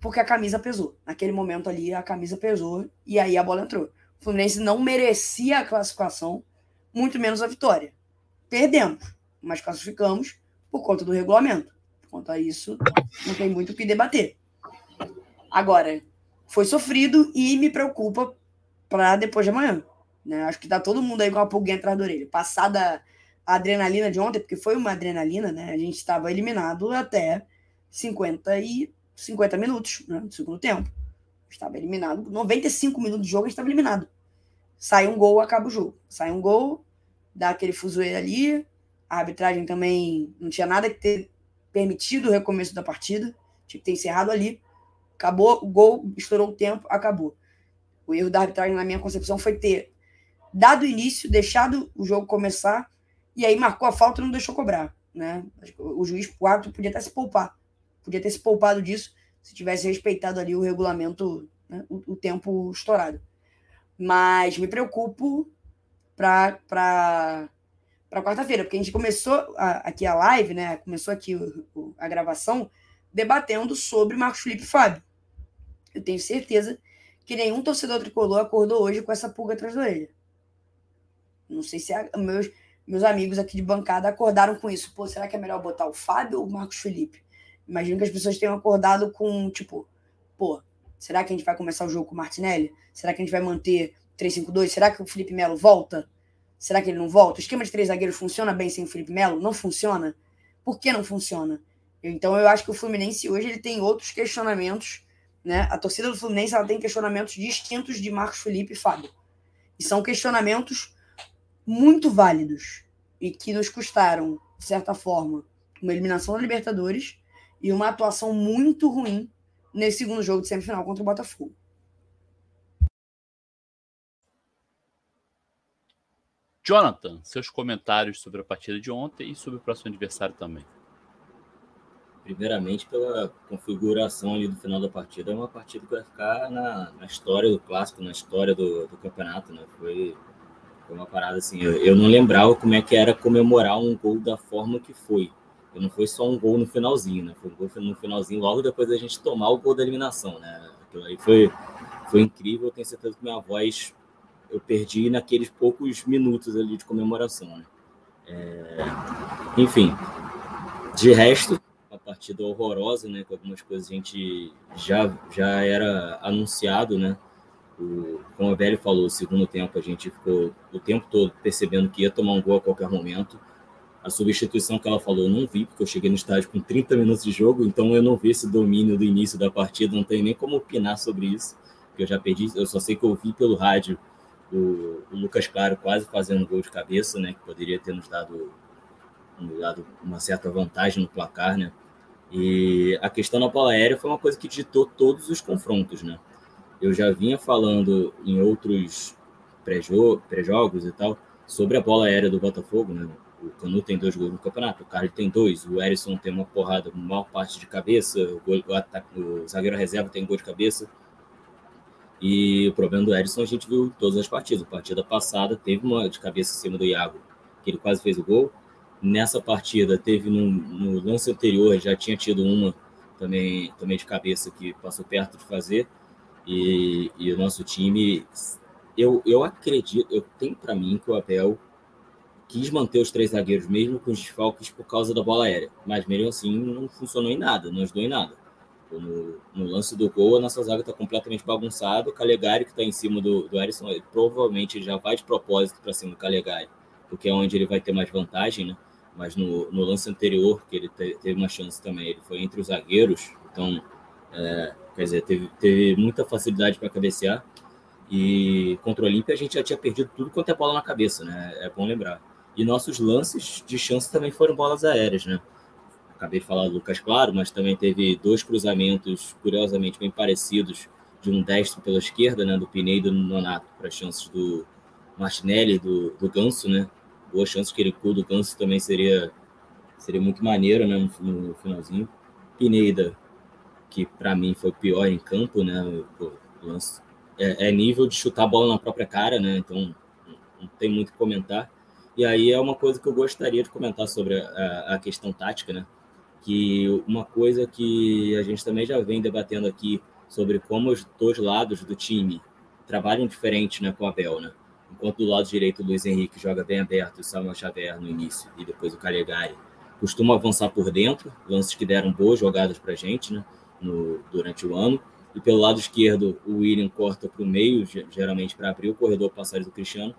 porque a camisa pesou. Naquele momento ali, a camisa pesou e aí a bola entrou. O Fluminense não merecia a classificação, muito menos a vitória. Perdemos, mas classificamos por conta do regulamento. Quanto a isso, não tem muito o que debater. Agora, foi sofrido e me preocupa para depois de amanhã. Né? Acho que tá todo mundo aí com a pulguinha atrás da orelha. Passada a adrenalina de ontem, porque foi uma adrenalina, né? A gente estava eliminado até 50 e 50 minutos né? do segundo tempo. Estava eliminado. 95 minutos de jogo, estava eliminado. Sai um gol, acaba o jogo. Sai um gol, dá aquele fuzuê ali. A arbitragem também não tinha nada que ter permitido o recomeço da partida. Tinha que ter encerrado ali. Acabou o gol, estourou o tempo, acabou. O erro da arbitragem, na minha concepção, foi ter dado início, deixado o jogo começar, e aí marcou a falta e não deixou cobrar. Né? O juiz, o árbitro, podia até se poupar. Podia ter se poupado disso se tivesse respeitado ali o regulamento, né? o, o, tempo estourado. Mas me preocupo para quarta-feira, porque a gente começou a, aqui a live, né? Começou aqui o, o, a gravação debatendo sobre Marcos Felipe Fábio. Eu tenho certeza que nenhum torcedor tricolor acordou hoje com essa pulga atrás da orelha. Não sei se a, meus, meus amigos aqui de bancada acordaram com isso. Pô, será que é melhor botar o Fábio ou o Marcos Felipe? Imagino que as pessoas tenham acordado com, tipo, pô, será que a gente vai começar o jogo com o Martinelli? Será que a gente vai manter 3-5-2? Será que o Felipe Melo volta? Será que ele não volta? O esquema de três zagueiros funciona bem sem o Felipe Melo? Não funciona? Por que não funciona? Então eu acho que o Fluminense hoje ele tem outros questionamentos, né? A torcida do Fluminense ela tem questionamentos distintos de Marcos Felipe e Fábio. E são questionamentos muito válidos e que nos custaram, de certa forma, uma eliminação da Libertadores e uma atuação muito ruim nesse segundo jogo de semifinal contra o Botafogo. Jonathan, seus comentários sobre a partida de ontem e sobre o próximo adversário também. Primeiramente, pela configuração ali do final da partida, é uma partida que vai ficar na, na história do clássico, na história do, do campeonato. Né? Foi foi uma parada assim, eu, eu, não lembrava como é que era comemorar um gol da forma que foi. Não foi só um gol no finalzinho, né? Foi um gol no finalzinho logo depois da gente tomar o gol da eliminação, né? Aquilo aí foi, foi incrível. Eu tenho certeza que minha voz eu perdi naqueles poucos minutos ali de comemoração, né? É... Enfim, de resto, a partida horrorosa, né? Com algumas coisas a gente já, já era anunciado, né? Como a Velho falou, o segundo tempo a gente ficou o tempo todo percebendo que ia tomar um gol a qualquer momento. A substituição que ela falou eu não vi, porque eu cheguei no estádio com 30 minutos de jogo, então eu não vi esse domínio do início da partida, não tenho nem como opinar sobre isso, porque eu já perdi, eu só sei que eu vi pelo rádio o, o Lucas Claro quase fazendo gol de cabeça, né, que poderia ter nos dado, nos dado uma certa vantagem no placar, né, e a questão da bola aérea foi uma coisa que ditou todos os confrontos, né, eu já vinha falando em outros pré-jogos e tal, sobre a bola aérea do Botafogo, né? O Canu tem dois gols no campeonato, o Carlos tem dois, o Erisson tem uma porrada, maior parte de cabeça, o, gol, o, o zagueiro reserva tem gol de cabeça. E o problema do Erisson a gente viu em todas as partidas. A partida passada teve uma de cabeça em cima do Iago, que ele quase fez o gol. Nessa partida, teve no, no lance anterior, já tinha tido uma também, também de cabeça que passou perto de fazer. E, e o nosso time, eu, eu acredito, eu tenho para mim que o Abel quis manter os três zagueiros mesmo com os desfalques por causa da bola aérea, mas mesmo assim não funcionou em nada, não ajudou em nada. No, no lance do gol, a nossa zaga está completamente bagunçada. O Calegari, que está em cima do, do Erisson, ele provavelmente já vai de propósito para cima do Calegari, porque é onde ele vai ter mais vantagem, né? Mas no, no lance anterior, que ele te, teve uma chance também, ele foi entre os zagueiros, então, é, quer dizer, teve, teve muita facilidade para cabecear. E contra o Olímpia a gente já tinha perdido tudo quanto é bola na cabeça, né? É bom lembrar. E nossos lances de chance também foram bolas aéreas, né? Acabei de falar do Lucas Claro, mas também teve dois cruzamentos, curiosamente, bem parecidos, de um destro pela esquerda, né? Do Pinei do Nonato, para chances do Martinelli, do, do Ganso, né? Boa chance que ele do Ganso também seria, seria muito maneiro, né? No, no finalzinho. Pineda, que para mim foi pior em campo, né? O lance é, é nível de chutar a bola na própria cara, né? Então não tem muito o que comentar. E aí é uma coisa que eu gostaria de comentar sobre a, a questão tática, né? Que uma coisa que a gente também já vem debatendo aqui sobre como os dois lados do time trabalham diferente né, com o Abel, né? Enquanto do lado direito o Luiz Henrique joga bem aberto, o Samuel Xavier no início e depois o Calegari costuma avançar por dentro, lances que deram boas jogadas para a gente né, no, durante o ano. E pelo lado esquerdo, o William corta para o meio, geralmente para abrir o corredor passagem do Cristiano,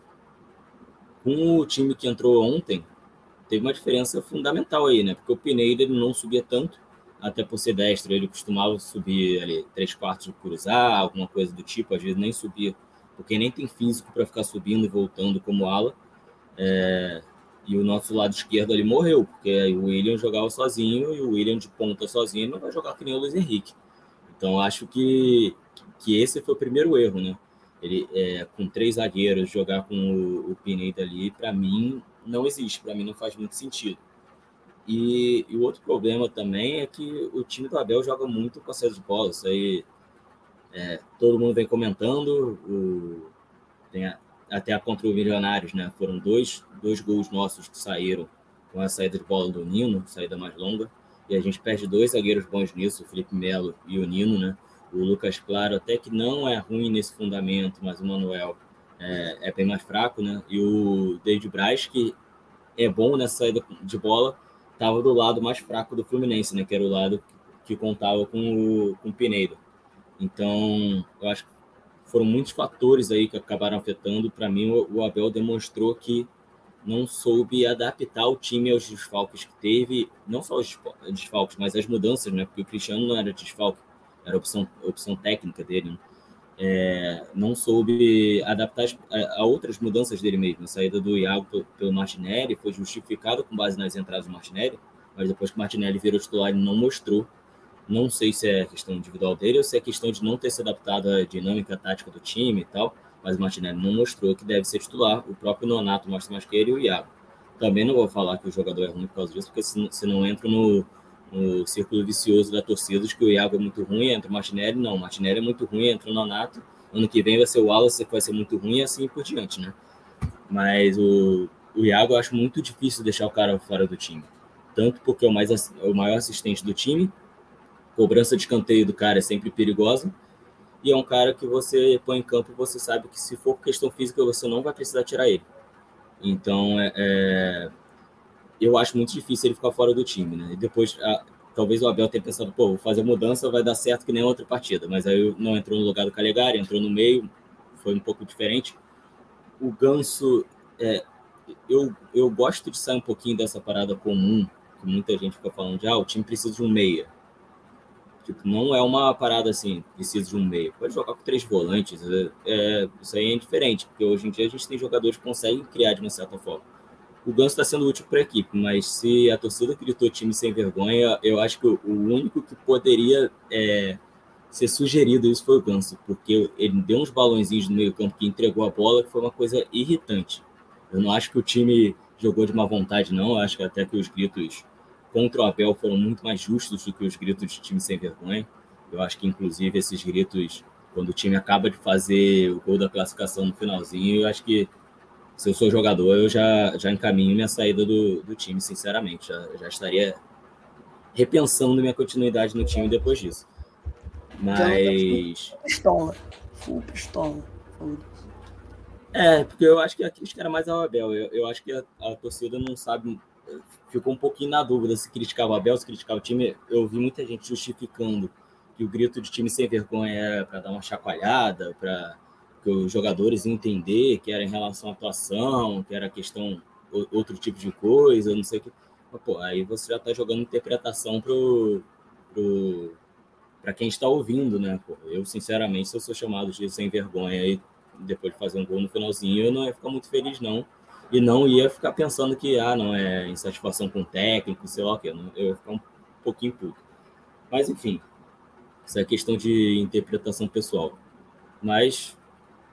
com o time que entrou ontem, teve uma diferença fundamental aí, né? Porque o Pineiro ele não subia tanto, até por ser destro, ele costumava subir ali três quartos de cruzar, alguma coisa do tipo, às vezes nem subia, porque nem tem físico para ficar subindo e voltando como ala. É, e o nosso lado esquerdo ali morreu, porque o William jogava sozinho e o William de ponta sozinho não vai jogar que nem o Luiz Henrique. Então acho que, que esse foi o primeiro erro, né? Ele é, com três zagueiros jogar com o, o Pineda ali, para mim não existe, para mim não faz muito sentido. E, e, o outro problema também é que o time do Abel joga muito com a saída de bola. Isso aí é, todo mundo vem comentando. O, tem a, até a contra o Milionários, né? Foram dois, dois gols nossos que saíram com a saída de bola do Nino, saída mais longa. E a gente perde dois zagueiros bons nisso, o Felipe Melo e o Nino, né? O Lucas Claro até que não é ruim nesse fundamento, mas o Manuel é, é bem mais fraco, né? E o David Braz, que é bom nessa saída de bola, estava do lado mais fraco do Fluminense, né? Que era o lado que contava com o, com o Pineiro. Então, eu acho que foram muitos fatores aí que acabaram afetando. Para mim, o Abel demonstrou que não soube adaptar o time aos desfalques que teve, não só os desfalques, mas as mudanças, né? Porque o Cristiano não era desfalque era opção, opção técnica dele, né? é, não soube adaptar a, a, outras mudanças dele mesmo. A saída do Iago pelo Martinelli foi justificada com base nas entradas do Martinelli, mas depois que o Martinelli virou titular, ele não mostrou. Não sei se é questão individual dele ou se é questão de não ter se adaptado à dinâmica tática do time e tal, mas o Martinelli não mostrou que deve ser titular. O próprio Nonato mostra mais que ele e o Iago. Também não vou falar que o jogador é ruim por causa disso, porque se não entra no, no círculo vicioso da torcida de que o Iago é muito ruim, entra o Martinelli, não, o Martinelli é muito ruim, entra o Nonato, ano que vem vai ser o Wallace, que vai ser muito ruim, e assim por diante, né? Mas o, o Iago eu acho muito difícil deixar o cara fora do time. Tanto porque é o, mais, é o maior assistente do time, cobrança de escanteio do cara é sempre perigosa, e é um cara que você põe em campo você sabe que se for questão física você não vai precisar tirar ele. Então, é, é eu acho muito difícil ele ficar fora do time, né? E depois, a, talvez o Abel tenha pensado, pô, vou fazer mudança, vai dar certo que nem outra partida. Mas aí não entrou no lugar do Calegari, entrou no meio, foi um pouco diferente. O Ganso, é, eu, eu gosto de sair um pouquinho dessa parada comum, que muita gente fica falando de, ah, o time precisa de um meia. Tipo, não é uma parada assim, precisa de um meia. Pode jogar com três volantes, é, é, isso aí é diferente, porque hoje em dia a gente tem jogadores que conseguem criar de uma certa forma o Ganso está sendo útil para a equipe, mas se a torcida gritou time sem vergonha, eu acho que o único que poderia é, ser sugerido isso foi o Ganso, porque ele deu uns balãozinhos no meio campo que entregou a bola, que foi uma coisa irritante. Eu não acho que o time jogou de má vontade, não. Eu acho que até que os gritos contra o Abel foram muito mais justos do que os gritos de time sem vergonha. Eu acho que, inclusive, esses gritos, quando o time acaba de fazer o gol da classificação no finalzinho, eu acho que se eu sou jogador, eu já, já encaminho minha saída do, do time, sinceramente. Já, já estaria repensando minha continuidade no time depois disso. Mas. Pistola. Full pistola. É, porque eu acho que aqui os caras mais é o Abel. Eu, eu acho que a, a, torcida não sabe. Ficou um pouquinho na dúvida se criticava o Abel, se criticava o time. Eu vi muita gente justificando que o grito de time sem vergonha era para dar uma chacoalhada, para que os jogadores entender que era em relação à atuação, que era questão outro tipo de coisa, não sei o que. Mas, pô, aí você já está jogando interpretação pro, pro para quem está ouvindo, né? Pô, eu, sinceramente, se eu sou chamado de sem vergonha e depois de fazer um gol no finalzinho, eu não ia ficar muito feliz, não. E não ia ficar pensando que, ah, não, é insatisfação com o técnico, sei lá o quê. Eu ia ficar um pouquinho puto. Mas, enfim, isso é questão de interpretação pessoal. Mas,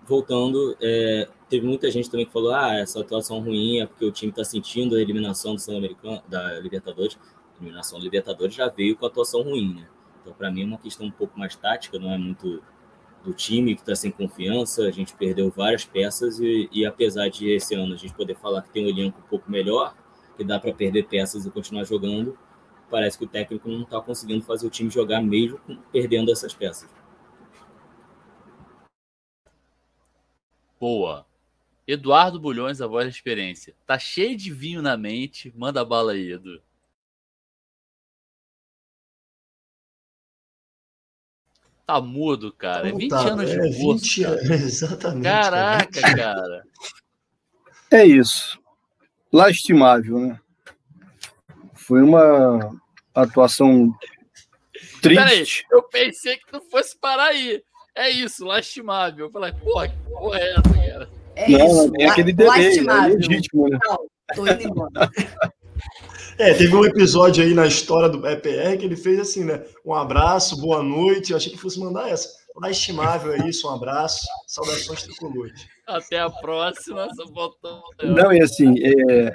voltando, é, teve muita gente também que falou, ah, essa atuação ruim é porque o time está sentindo a eliminação do Sul-Americano, da Libertadores. A eliminação da Libertadores já veio com a atuação ruim, né? Então, para mim, é uma questão um pouco mais tática, não é muito do time que está sem confiança. A gente perdeu várias peças e, e, apesar de esse ano a gente poder falar que tem um elenco um pouco melhor, que dá para perder peças e continuar jogando, parece que o técnico não está conseguindo fazer o time jogar mesmo perdendo essas peças. Boa. Eduardo Bulhões, a voz da experiência. Tá cheio de vinho na mente. Manda bala aí, Edu. Tá mudo, cara. É 20 tá, anos de é, curso. 20 anos, *laughs* exatamente. Caraca, cara. cara. É isso. Lastimável, né? Foi uma atuação triste. Peraí, eu pensei que tu fosse parar aí. É isso, lastimável. Eu falei, porra, que porra é essa, cara? É não, isso, é aquele delay, é lastimável. É legítimo, né? Não, tô indo embora. *laughs* É, teve um episódio aí na história do EPR que ele fez assim, né? Um abraço, boa noite. Eu achei que fosse mandar essa. Lastimável é isso, um abraço, saudações tricolores. Até a próxima, só faltou. Não, e assim, é,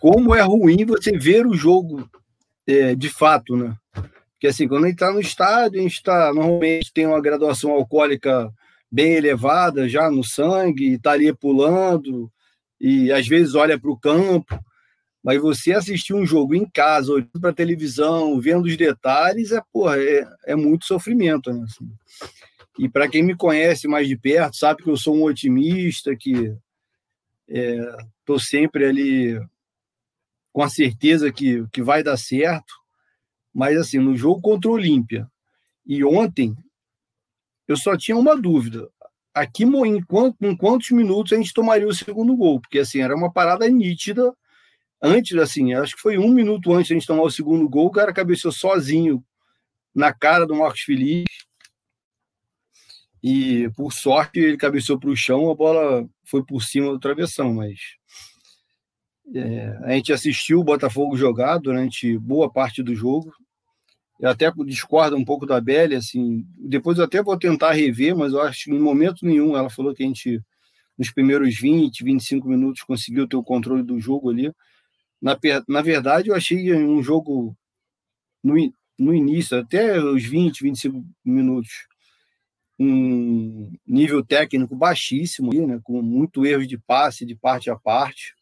como é ruim você ver o jogo é, de fato, né? Porque assim, quando a gente está no estádio, a gente está normalmente tem uma graduação alcoólica bem elevada já no sangue, está ali pulando, e às vezes olha para o campo. Mas você assistir um jogo em casa, olhando para a televisão, vendo os detalhes, é, porra, é, é muito sofrimento. Né? Assim. E para quem me conhece mais de perto, sabe que eu sou um otimista, que estou é, sempre ali com a certeza que, que vai dar certo. Mas, assim, no jogo contra o Olímpia e ontem, eu só tinha uma dúvida. Aqui, em, quantos, em quantos minutos a gente tomaria o segundo gol? Porque, assim, era uma parada nítida antes, assim, acho que foi um minuto antes a gente tomar o segundo gol, o cara cabeceou sozinho na cara do Marcos Felipe. E por sorte ele cabeceou para o chão, a bola foi por cima do travessão, mas é, a gente assistiu o Botafogo jogar durante boa parte do jogo. Eu até discordo um pouco da Belle, assim, depois eu até vou tentar rever, mas eu acho que em momento nenhum ela falou que a gente nos primeiros 20, 25 minutos conseguiu ter o controle do jogo ali. Na, na verdade, eu achei um jogo no, no início, até os 20, 25 minutos, um nível técnico baixíssimo, né, com muito erro de passe de parte a parte,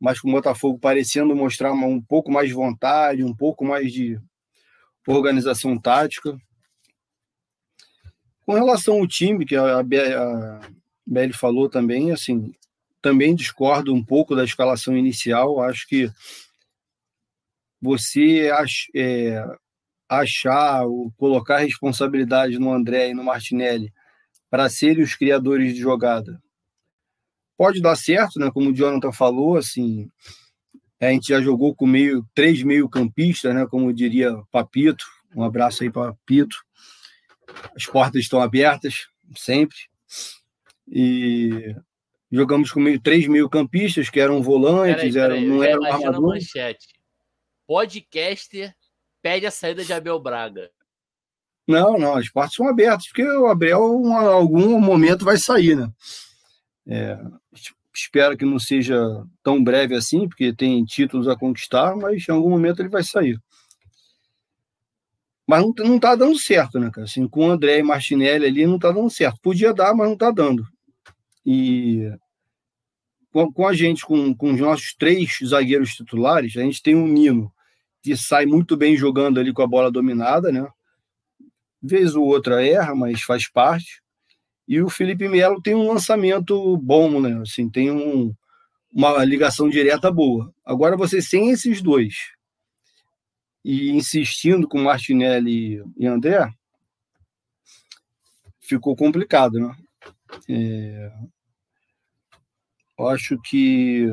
mas com o Botafogo parecendo mostrar um pouco mais de vontade, um pouco mais de organização tática. Com relação ao time, que a, a, falou também, assim, também discordo um pouco da escalação inicial. Acho que você ach, é, achar ou colocar responsabilidade no André e no Martinelli para serem os criadores de jogada pode dar certo, né? Como o Jonathan falou, assim, a gente já jogou com meio três meio campistas, né? Como diria Papito. Um abraço aí para Papito. As portas estão abertas sempre. E Jogamos com meio, três meio campistas, que eram volantes, peraí, peraí, eram, não eram armadores. Podcaster pede a saída de Abel Braga. Não, não, as portas são abertas, porque o Abel em algum momento vai sair, né? É, espero que não seja tão breve assim, porque tem títulos a conquistar, mas em algum momento ele vai sair. Mas não, não tá dando certo, né, cara? Assim, com o André e Martinelli ali não tá dando certo. Podia dar, mas não tá dando. E com, com a gente, com, com os nossos três zagueiros titulares, a gente tem um Nino que sai muito bem jogando ali com a bola dominada, né? Vez ou outra erra, mas faz parte. E o Felipe Melo tem um lançamento bom, né? Assim, tem um, uma ligação direta boa. Agora você sem esses dois e insistindo com Martinelli e André, ficou complicado, né? É, acho que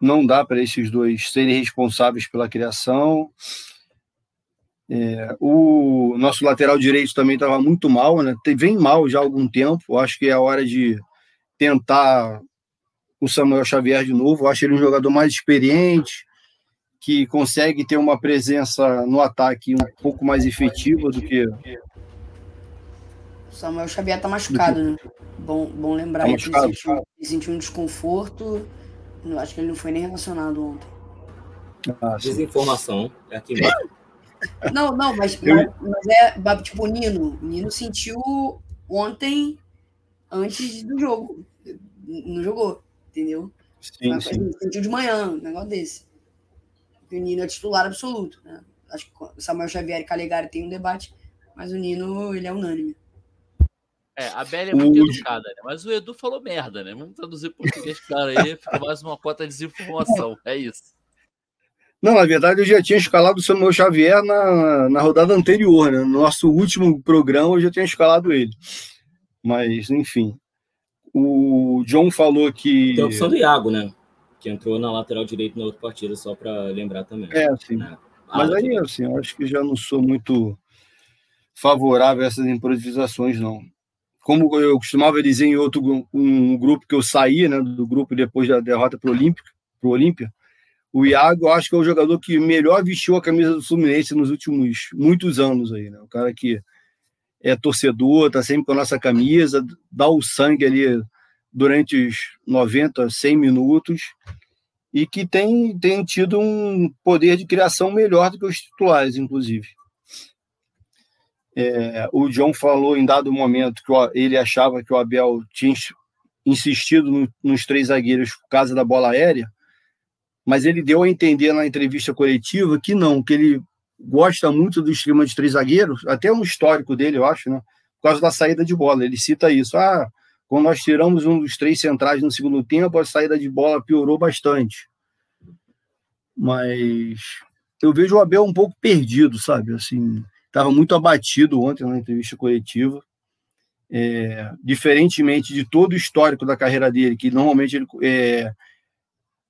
não dá para esses dois serem responsáveis pela criação. É, o nosso lateral direito também estava muito mal, né? Vem mal já há algum tempo. Acho que é a hora de tentar o Samuel Xavier de novo. Acho ele um jogador mais experiente, que consegue ter uma presença no ataque um pouco mais efetiva do que. O Samuel Xavier está machucado, né? Bom, bom lembrar tá que ele sentiu, ele sentiu um desconforto. Acho que ele não foi nem relacionado ontem. Ah, Desinformação é aqui mesmo. Não, não, mas, mas, mas é tipo o Nino. O Nino sentiu ontem antes do jogo. Não jogou, entendeu? Sim, mas, sim. Sentiu de manhã, um negócio desse. O Nino é titular absoluto. Né? Acho que o Samuel Xavier e Calegari tem um debate, mas o Nino ele é unânime. É, a Bela é muito o... educada, né? Mas o Edu falou merda, né? Vamos traduzir português cara aí, fica mais uma cota de desinformação. É isso. Não, na verdade eu já tinha escalado o Samuel Xavier na, na rodada anterior, né? No nosso último programa eu já tinha escalado ele. Mas, enfim. O John falou que. Tem a opção do Iago, né? Que entrou na lateral direito na outra partida, só para lembrar também. É, sim. Né? Mas aí, assim, eu acho que já não sou muito favorável a essas improvisações, não. Como eu costumava dizer em outro um grupo que eu saí, né, do grupo depois da derrota para o Olímpia, o Iago, eu acho que é o jogador que melhor vestiu a camisa do Fluminense nos últimos muitos anos aí, né? O cara que é torcedor, tá sempre com a nossa camisa, dá o sangue ali durante os 90, 100 minutos e que tem, tem tido um poder de criação melhor do que os titulares, inclusive. É, o John falou em dado momento que ele achava que o Abel tinha insistido no, nos três zagueiros por causa da bola aérea mas ele deu a entender na entrevista coletiva que não, que ele gosta muito do esquema de três zagueiros, até um histórico dele, eu acho, né? Por causa da saída de bola. Ele cita isso. Ah, quando nós tiramos um dos três centrais no segundo tempo, a saída de bola piorou bastante. Mas eu vejo o Abel um pouco perdido, sabe? Assim, estava muito abatido ontem na entrevista coletiva. É, diferentemente de todo o histórico da carreira dele, que normalmente ele é,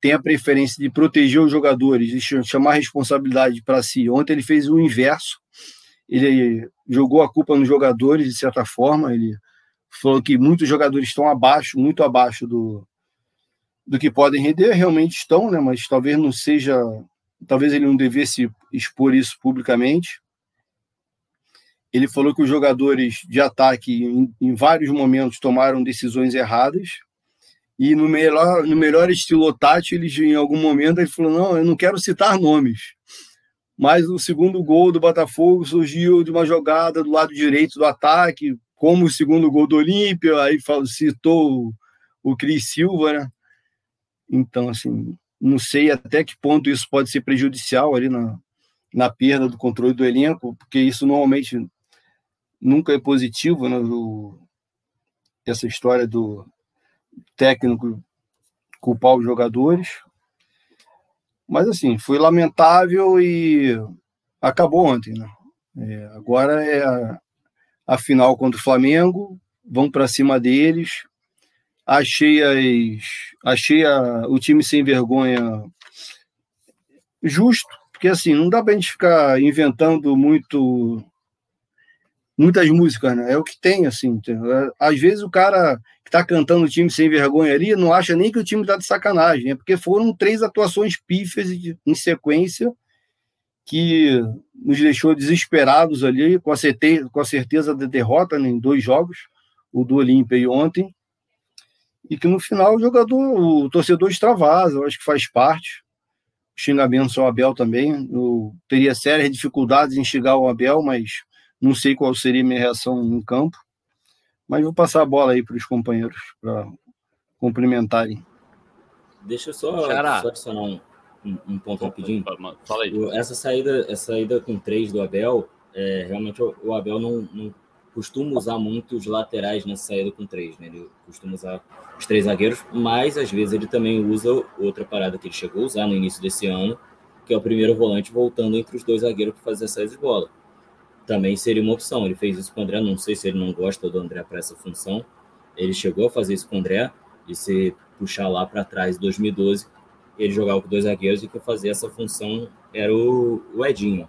tem a preferência de proteger os jogadores e chamar a responsabilidade para si. Ontem ele fez o inverso. Ele jogou a culpa nos jogadores, de certa forma. Ele falou que muitos jogadores estão abaixo, muito abaixo do, do que podem render. Realmente estão, né? mas talvez não seja. Talvez ele não devesse expor isso publicamente. Ele falou que os jogadores de ataque, em, em vários momentos, tomaram decisões erradas e no melhor, no melhor estilo Tati, ele, em algum momento, ele falou: não, eu não quero citar nomes. Mas o segundo gol do Botafogo surgiu de uma jogada do lado direito do ataque, como o segundo gol do Olímpia, aí citou o, Cris Silva, né? Então, assim, não sei até que ponto isso pode ser prejudicial ali na, na perda do controle do elenco, porque isso normalmente nunca é positivo, né? O, essa história do, técnico culpar os jogadores. Mas assim, foi lamentável e acabou ontem. Né? É, agora é a, a, final contra o Flamengo, vão para cima deles. Achei, as, achei a, o time sem vergonha justo, porque assim, não dá para a gente ficar inventando muito muitas músicas, né? É o que tem, assim. Às vezes o cara que tá cantando o time sem vergonha ali não acha nem que o time tá de sacanagem, é porque foram três atuações pífias em sequência que nos deixou desesperados ali, com a certeza, com a certeza da derrota né, em dois jogos, o do Olímpia e ontem, e que no final o jogador, o torcedor extravasa, eu acho que faz parte. Xingamentos ao Abel também. Eu teria sérias dificuldades em xingar o Abel, mas não sei qual seria a minha reação em campo. Mas vou passar a bola aí para os companheiros para complementarem. Deixa eu só, só adicionar um, um, um ponto rapidinho. Fala aí. Essa saída, essa saída com três do Abel, é, realmente o, Abel não, não costuma usar muito os laterais nessa saída com três, né? Ele costuma usar os três zagueiros, mas às vezes ele também usa outra parada que ele chegou a usar no início desse ano, que é o primeiro volante voltando entre os dois zagueiros para fazer a saída de bola. Também seria uma opção. Ele fez isso com o André, não sei se ele não gosta do André para essa função. Ele chegou a fazer isso com o André, e se puxar lá para trás, 2012, ele jogava com dois zagueiros e que fazia essa função era o, o Edinho.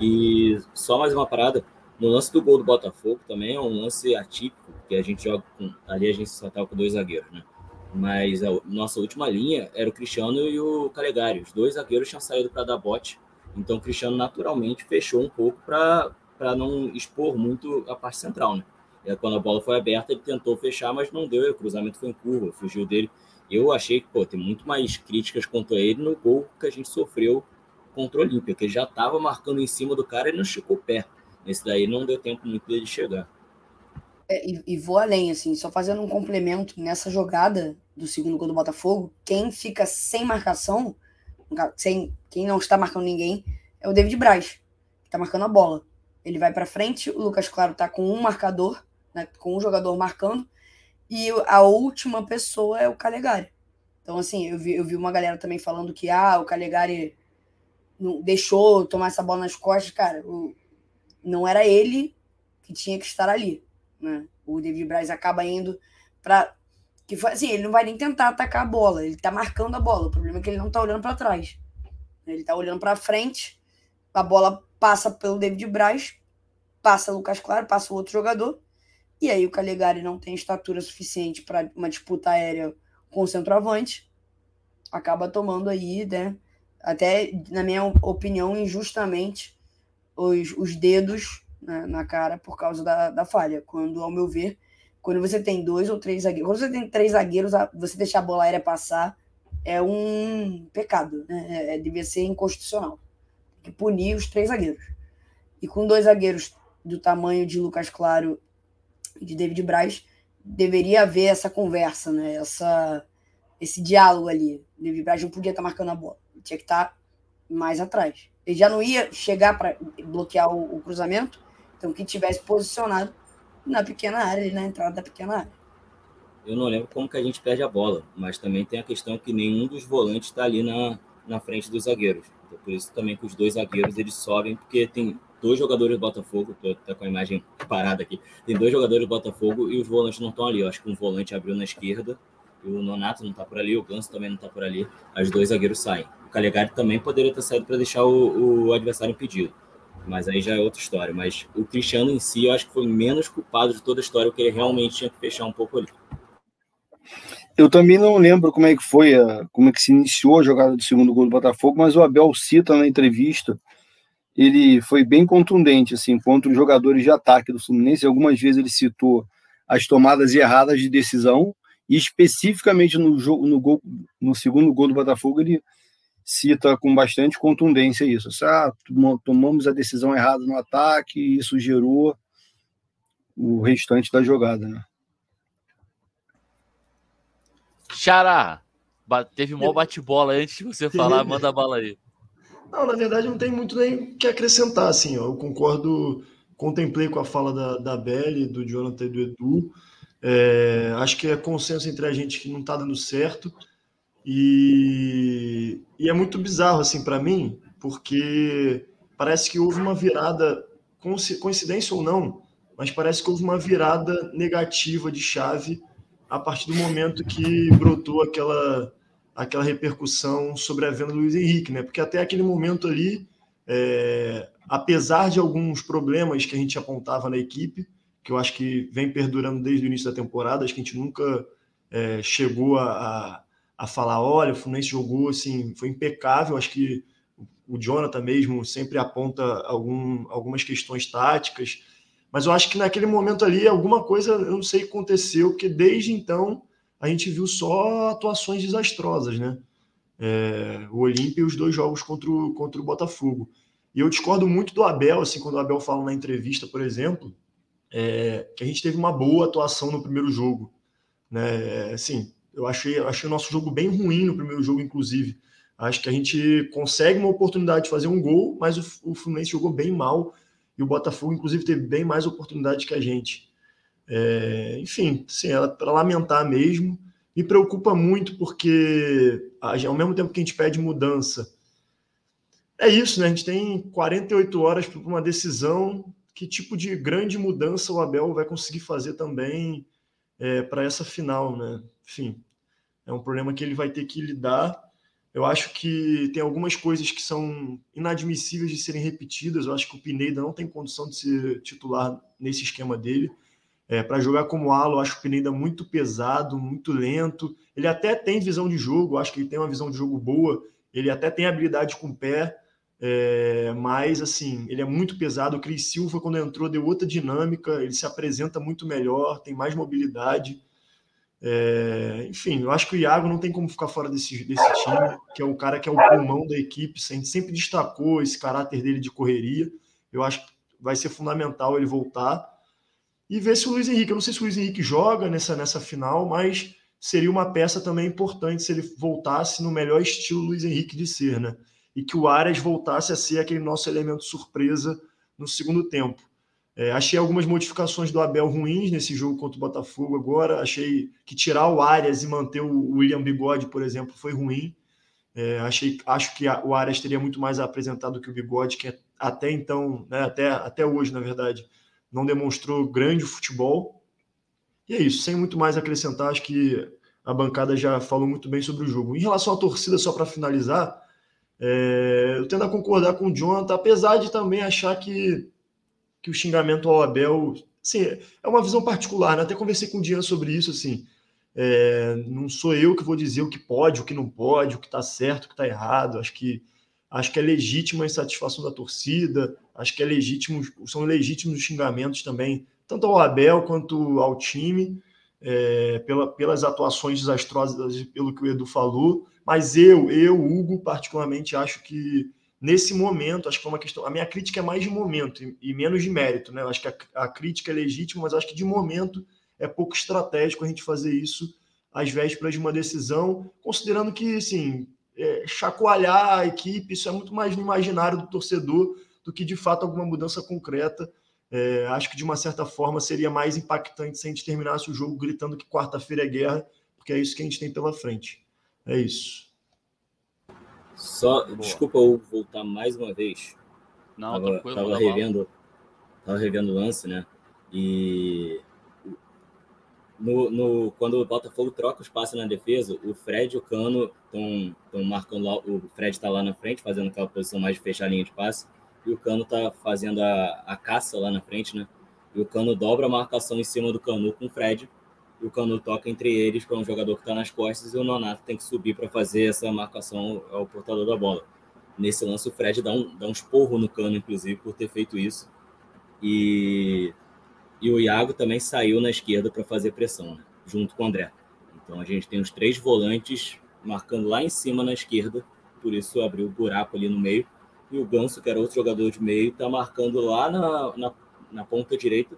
E só mais uma parada, no lance do gol do Botafogo também é um lance atípico, que a gente joga com. Ali a gente só estava com dois zagueiros, né? Mas a nossa última linha era o Cristiano e o Calegari. Os dois zagueiros tinham saído para dar bote. Então o Cristiano naturalmente fechou um pouco para não expor muito a parte central, né? E quando a bola foi aberta, ele tentou fechar, mas não deu. O cruzamento foi em curva, fugiu dele. Eu achei que pô, tem muito mais críticas contra ele no gol que a gente sofreu contra o Olímpia, que ele já estava marcando em cima do cara e não esticou o pé. Esse daí não deu tempo muito dele chegar. É, e, e, vou além, assim, só fazendo um complemento nessa jogada do segundo gol do Botafogo, quem fica sem marcação, sem quem não está marcando ninguém, é o David Braz, que está marcando a bola. Ele vai para frente, o Lucas Claro está com um marcador, né, com um jogador marcando, e a última pessoa é o Calegari. Então, assim, eu vi, eu vi uma galera também falando que ah, o Calegari não deixou tomar essa bola nas costas, cara. O, não era ele que tinha que estar ali. Né? O David Braz acaba indo para que foi assim, ele não vai nem tentar atacar a bola, ele tá marcando a bola. O problema é que ele não tá olhando para trás. Ele tá olhando para frente, a bola passa pelo David Braz, passa Lucas Claro, passa o outro jogador, e aí o Calegari não tem estatura suficiente para uma disputa aérea com o centroavante, acaba tomando aí, né, até na minha opinião, injustamente os, os dedos né, na cara por causa da, da falha. Quando, ao meu ver, quando você tem dois ou três zagueiros, quando você tem três zagueiros, você deixar a bola aérea passar é um pecado, né? É, é, devia ser inconstitucional. Que punir os três zagueiros. E com dois zagueiros do tamanho de Lucas Claro e de David Braz, deveria haver essa conversa, né? Essa, esse diálogo ali. David Braz não podia estar marcando a bola, tinha que estar mais atrás. Ele já não ia chegar para bloquear o, o, cruzamento, então que tivesse posicionado na pequena área, na entrada da pequena área. Eu não lembro como que a gente perde a bola, mas também tem a questão que nenhum dos volantes está ali na, na frente dos zagueiros. Então, por isso também que os dois zagueiros eles sobem, porque tem dois jogadores do Botafogo, tô, com a imagem parada aqui, tem dois jogadores do Botafogo e os volantes não estão ali. Eu acho que um volante abriu na esquerda o Nonato não está por ali, o Ganso também não está por ali, os dois zagueiros saem. O Calegari também poderia ter saído para deixar o, o, adversário impedido, mas aí já é outra história. Mas o Cristiano em si, eu acho que foi menos culpado de toda a história, porque ele realmente tinha que fechar um pouco ali. Eu também não lembro como é que foi, a, como é que se iniciou a jogada do segundo gol do Botafogo, mas o Abel cita na entrevista, ele foi bem contundente assim contra os jogadores de ataque do Fluminense. Algumas vezes ele citou as tomadas erradas de decisão e especificamente no jogo, no, gol, no segundo gol do Botafogo, ele cita com bastante contundência isso. Ah, tomamos a decisão errada no ataque e isso gerou o restante da jogada, né? Xará, teve um bate-bola antes de você falar, manda a bala aí. Não, na verdade não tem muito nem que acrescentar, assim, eu concordo, contemplei com a fala da, da Belle, do Jonathan e do Edu, é, acho que é consenso entre a gente que não está dando certo. E, e, é muito bizarro assim para mim, porque parece que houve uma virada, coincidência ou não, mas parece que houve uma virada negativa de chave a partir do momento que brotou aquela aquela repercussão sobre a venda do Luiz Henrique, né? Porque até aquele momento ali, é, apesar de alguns problemas que a gente apontava na equipe, que eu acho que vem perdurando desde o início da temporada. Acho que a gente nunca é, chegou a, a, falar: olha, o Fluminense jogou assim, foi impecável. Acho que o Jonathan mesmo sempre aponta algum, algumas questões táticas, mas eu acho que naquele momento ali alguma coisa, eu não sei que aconteceu, porque desde então a gente viu só atuações desastrosas, né? É, o Olímpia e os dois jogos contra o, contra o Botafogo. E eu discordo muito do Abel, assim, quando o Abel fala na entrevista, por exemplo, é, que a gente teve uma boa atuação no primeiro jogo. Né? Assim, eu achei, achei o nosso jogo bem ruim no primeiro jogo, inclusive. Acho que a gente consegue uma oportunidade de fazer um gol, mas o, o Fluminense jogou bem mal e o Botafogo, inclusive, teve bem mais oportunidades que a gente. É, enfim, sim, é para lamentar mesmo. Me preocupa muito porque, ao mesmo tempo que a gente pede mudança, é isso, né? A gente tem 48 horas para uma decisão. Que tipo de grande mudança o Abel vai conseguir fazer também é, para essa final, né? Enfim, é um problema que ele vai ter que lidar. Eu acho que tem algumas coisas que são inadmissíveis de serem repetidas. Eu acho que o Pineda não tem condição de ser titular nesse esquema dele. É, para jogar como ala, eu acho o Pineda muito pesado, muito lento. Ele até tem visão de jogo, acho que ele tem uma visão de jogo boa. Ele até tem habilidade com o pé, é, mas assim, ele é muito pesado. O Cris Silva, quando entrou, deu outra dinâmica, ele se apresenta muito melhor, tem mais mobilidade. É, enfim, eu acho que o Iago não tem como ficar fora desse, desse time, que é o cara que é o pulmão da equipe, sempre destacou esse caráter dele de correria. Eu acho que vai ser fundamental ele voltar e ver se o Luiz Henrique. Eu não sei se o Luiz Henrique joga nessa, nessa final, mas seria uma peça também importante se ele voltasse no melhor estilo Luiz Henrique de ser, né? e que o Arias voltasse a ser aquele nosso elemento surpresa no segundo tempo. É, achei algumas modificações do Abel ruins nesse jogo contra o Botafogo agora. Achei que tirar o Arias e manter o William Bigode, por exemplo, foi ruim. É, achei, acho que o Arias teria muito mais apresentado que o Bigode, que até então, né, até, até hoje, na verdade, não demonstrou grande futebol. E é isso, sem muito mais acrescentar, acho que a bancada já falou muito bem sobre o jogo. Em relação à torcida, só para finalizar, é, eu tendo a concordar com o Jonathan, apesar de também achar que, que o xingamento ao Abel assim, é uma visão particular. Né? Até conversei com o Dian sobre isso. assim é, Não sou eu que vou dizer o que pode, o que não pode, o que está certo, o que está errado. Acho que, acho que é legítima a insatisfação da torcida, acho que é legítimo, são legítimos os xingamentos também, tanto ao Abel quanto ao time, é, pela, pelas atuações desastrosas, pelo que o Edu falou. Mas eu, eu, Hugo, particularmente acho que nesse momento, acho que é uma questão. A minha crítica é mais de momento e, e menos de mérito, né? Eu acho que a, a, crítica é legítima, mas acho que de momento é pouco estratégico a gente fazer isso às vésperas de uma decisão, considerando que, assim, é, chacoalhar a equipe, isso é muito mais no imaginário do torcedor do que de fato alguma mudança concreta. É, acho que de uma certa forma seria mais impactante se a gente terminasse o jogo gritando que quarta-feira é guerra, porque é isso que a gente tem pela frente. É isso. Só, Boa. desculpa eu voltar mais uma vez. Não, tava, tranquilo. Tava revendo, tava revendo o lance, né? E no, no, quando o Botafogo troca os passes na defesa, o Fred e o Cano estão marcando lá. O Fred está lá na frente, fazendo aquela posição mais de fechar a linha de passe, e o Cano está fazendo a, a caça lá na frente, né? E o Cano dobra a marcação em cima do Cano com o Fred e o Canu toca entre eles para um jogador que está nas costas e o Nonato tem que subir para fazer essa marcação ao portador da bola. Nesse lance, o Fred dá um, dá um esporro no Cano, inclusive, por ter feito isso. E, e o Iago também saiu na esquerda para fazer pressão, né? junto com o André. Então a gente tem os três volantes marcando lá em cima na esquerda, por isso abriu o buraco ali no meio. E o Ganso, que era outro jogador de meio, está marcando lá na, na, na ponta direita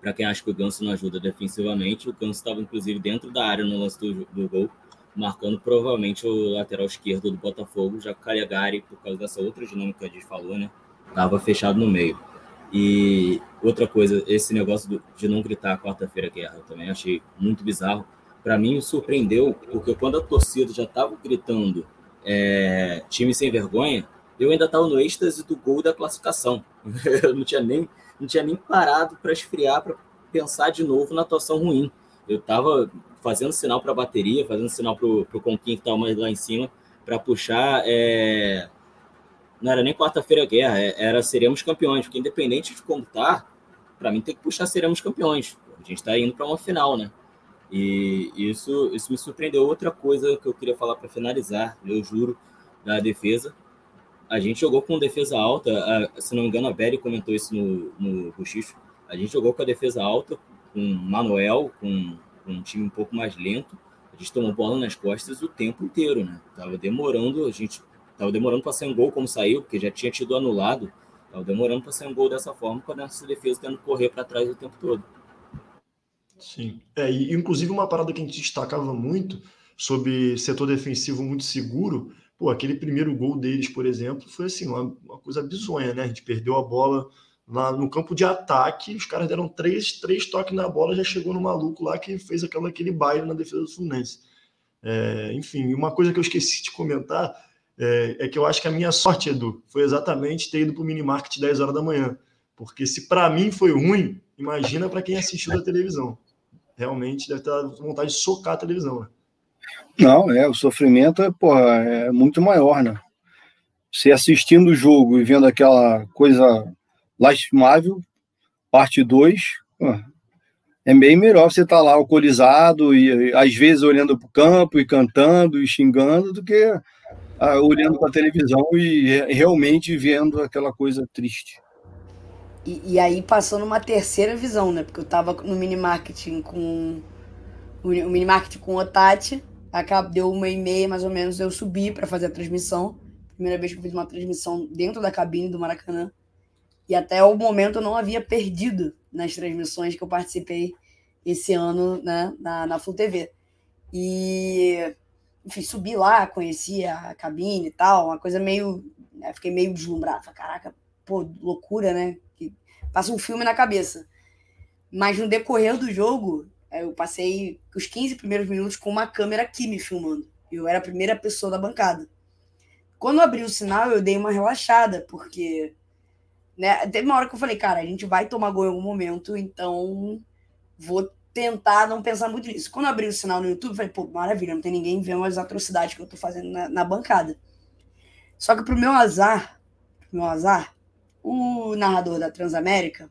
para quem acha que o Ganso não ajuda defensivamente, o Ganso estava inclusive dentro da área no lance do, do gol, marcando provavelmente o lateral esquerdo do Botafogo, já que Calegari, por causa dessa outra dinâmica que a gente falou, né, estava fechado no meio. E outra coisa, esse negócio de não gritar quarta-feira guerra, eu também achei muito bizarro. Para mim, surpreendeu, porque quando a torcida já estava gritando é, time sem vergonha, eu ainda estava no êxtase do gol da classificação. *laughs* eu não tinha nem não tinha nem parado para esfriar, para pensar de novo na atuação ruim. Eu estava fazendo sinal para a bateria, fazendo sinal para o Conquim que estava mais lá em cima, para puxar. É... Não era nem quarta-feira guerra, é, era seremos campeões, porque independente de como tá, para mim tem que puxar seremos campeões. A gente está indo para uma final, né? E isso, isso me surpreendeu. Outra coisa que eu queria falar para finalizar, eu juro, da defesa, a gente jogou com defesa alta, a, se não me engano, a Belly comentou isso no, no. A gente jogou com a defesa alta, com Manuel, com, com um time um pouco mais lento. A gente tomou bola nas costas o tempo inteiro, né? Tava demorando, a gente tava demorando para sair um gol como saiu, porque já tinha tido anulado. Tava demorando para sair um gol dessa forma, com a nossa defesa tendo que correr para trás o tempo todo. Sim. É, e inclusive uma parada que a gente destacava muito sobre setor defensivo muito seguro, pô, aquele primeiro gol deles, por exemplo, foi assim, uma, uma coisa bizonha, né? A gente perdeu a bola lá no campo de ataque, os caras deram três, três toques na bola, já chegou no maluco lá que fez aquela, aquele baile na defesa do Fluminense. É, enfim, uma coisa que eu esqueci de comentar é, é, que eu acho que a minha sorte, Edu, foi exatamente ter ido para o minimarket 10 horas da manhã. Porque se para mim foi ruim, imagina para quem assistiu da televisão. Realmente deve ter vontade de socar a televisão. Né? Não, é, o sofrimento é, porra, é muito maior, né? Você assistindo o jogo e vendo aquela coisa lastimável, parte 2, é bem melhor você estar tá lá alcoolizado e às vezes olhando para o campo e cantando e xingando do que ah, olhando para a televisão e realmente vendo aquela coisa triste. E, e, aí passou numa terceira visão, né? Porque eu estava no mini marketing com o mini marketing com o Tati deu uma e meia mais ou menos, eu subi para fazer a transmissão. Primeira vez que eu fiz uma transmissão dentro da cabine do Maracanã. E até o momento eu não havia perdido nas transmissões que eu participei esse ano né, na, na Full TV. E, enfim, subi lá, conheci a cabine e tal, uma coisa meio. Né, fiquei meio deslumbrado. Falei, caraca, pô, loucura, né? Que passa um filme na cabeça. Mas no decorrer do jogo, eu passei os 15 primeiros minutos com uma câmera aqui me filmando. Eu era a primeira pessoa da bancada. Quando abri o sinal, eu dei uma relaxada, porque né, teve uma hora que eu falei, cara, a gente vai tomar gol em algum momento, então vou tentar não pensar muito nisso. Quando abri o sinal no YouTube, eu falei, pô, maravilha, não tem ninguém vendo as atrocidades que eu tô fazendo na, na bancada. Só que pro meu azar, pro meu azar, o narrador da Transamérica,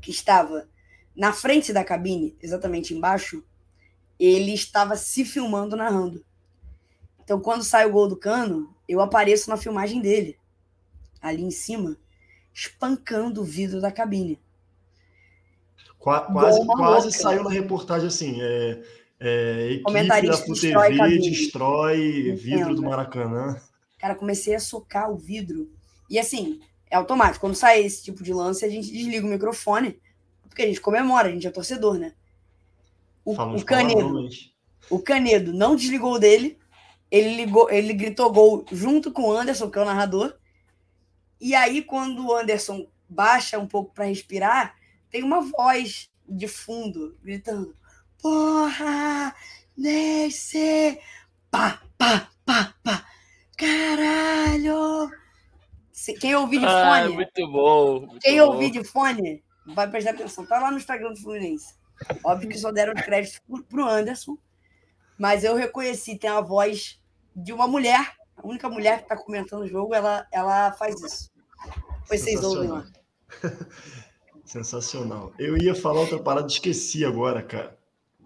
que estava na frente da cabine, exatamente embaixo, ele estava se filmando narrando. Então, quando sai o gol do cano, eu apareço na filmagem dele, ali em cima, espancando o vidro da cabine. Qua, quase quase saiu na reportagem assim. É, é, equipe da FUTV destrói, vidro do Maracanã. Cara, comecei a socar o vidro. E assim, é automático. Quando sai esse tipo de lance, a gente desliga o microfone porque a gente comemora, a gente é torcedor, né? O, o Canedo, o Canedo não desligou dele, ele ligou, ele gritou gol junto com o Anderson, que é o narrador. E aí, quando o Anderson baixa um pouco para respirar, tem uma voz de fundo gritando: Porra! Nesse! Pá, pá, pá, pá! Caralho! Quem ouvir de ah, fone. Ah, muito bom. Muito quem bom. ouvir de fone vai prestar atenção. Tá lá no Instagram do Fluminense. Óbvio que só deram crédito pro Anderson, mas eu reconheci, tem a voz de uma mulher, a única mulher que tá comentando o jogo, ela, ela faz isso. Vocês ouvem lá. *laughs* Sensacional. Eu ia falar outra parada, esqueci agora, cara.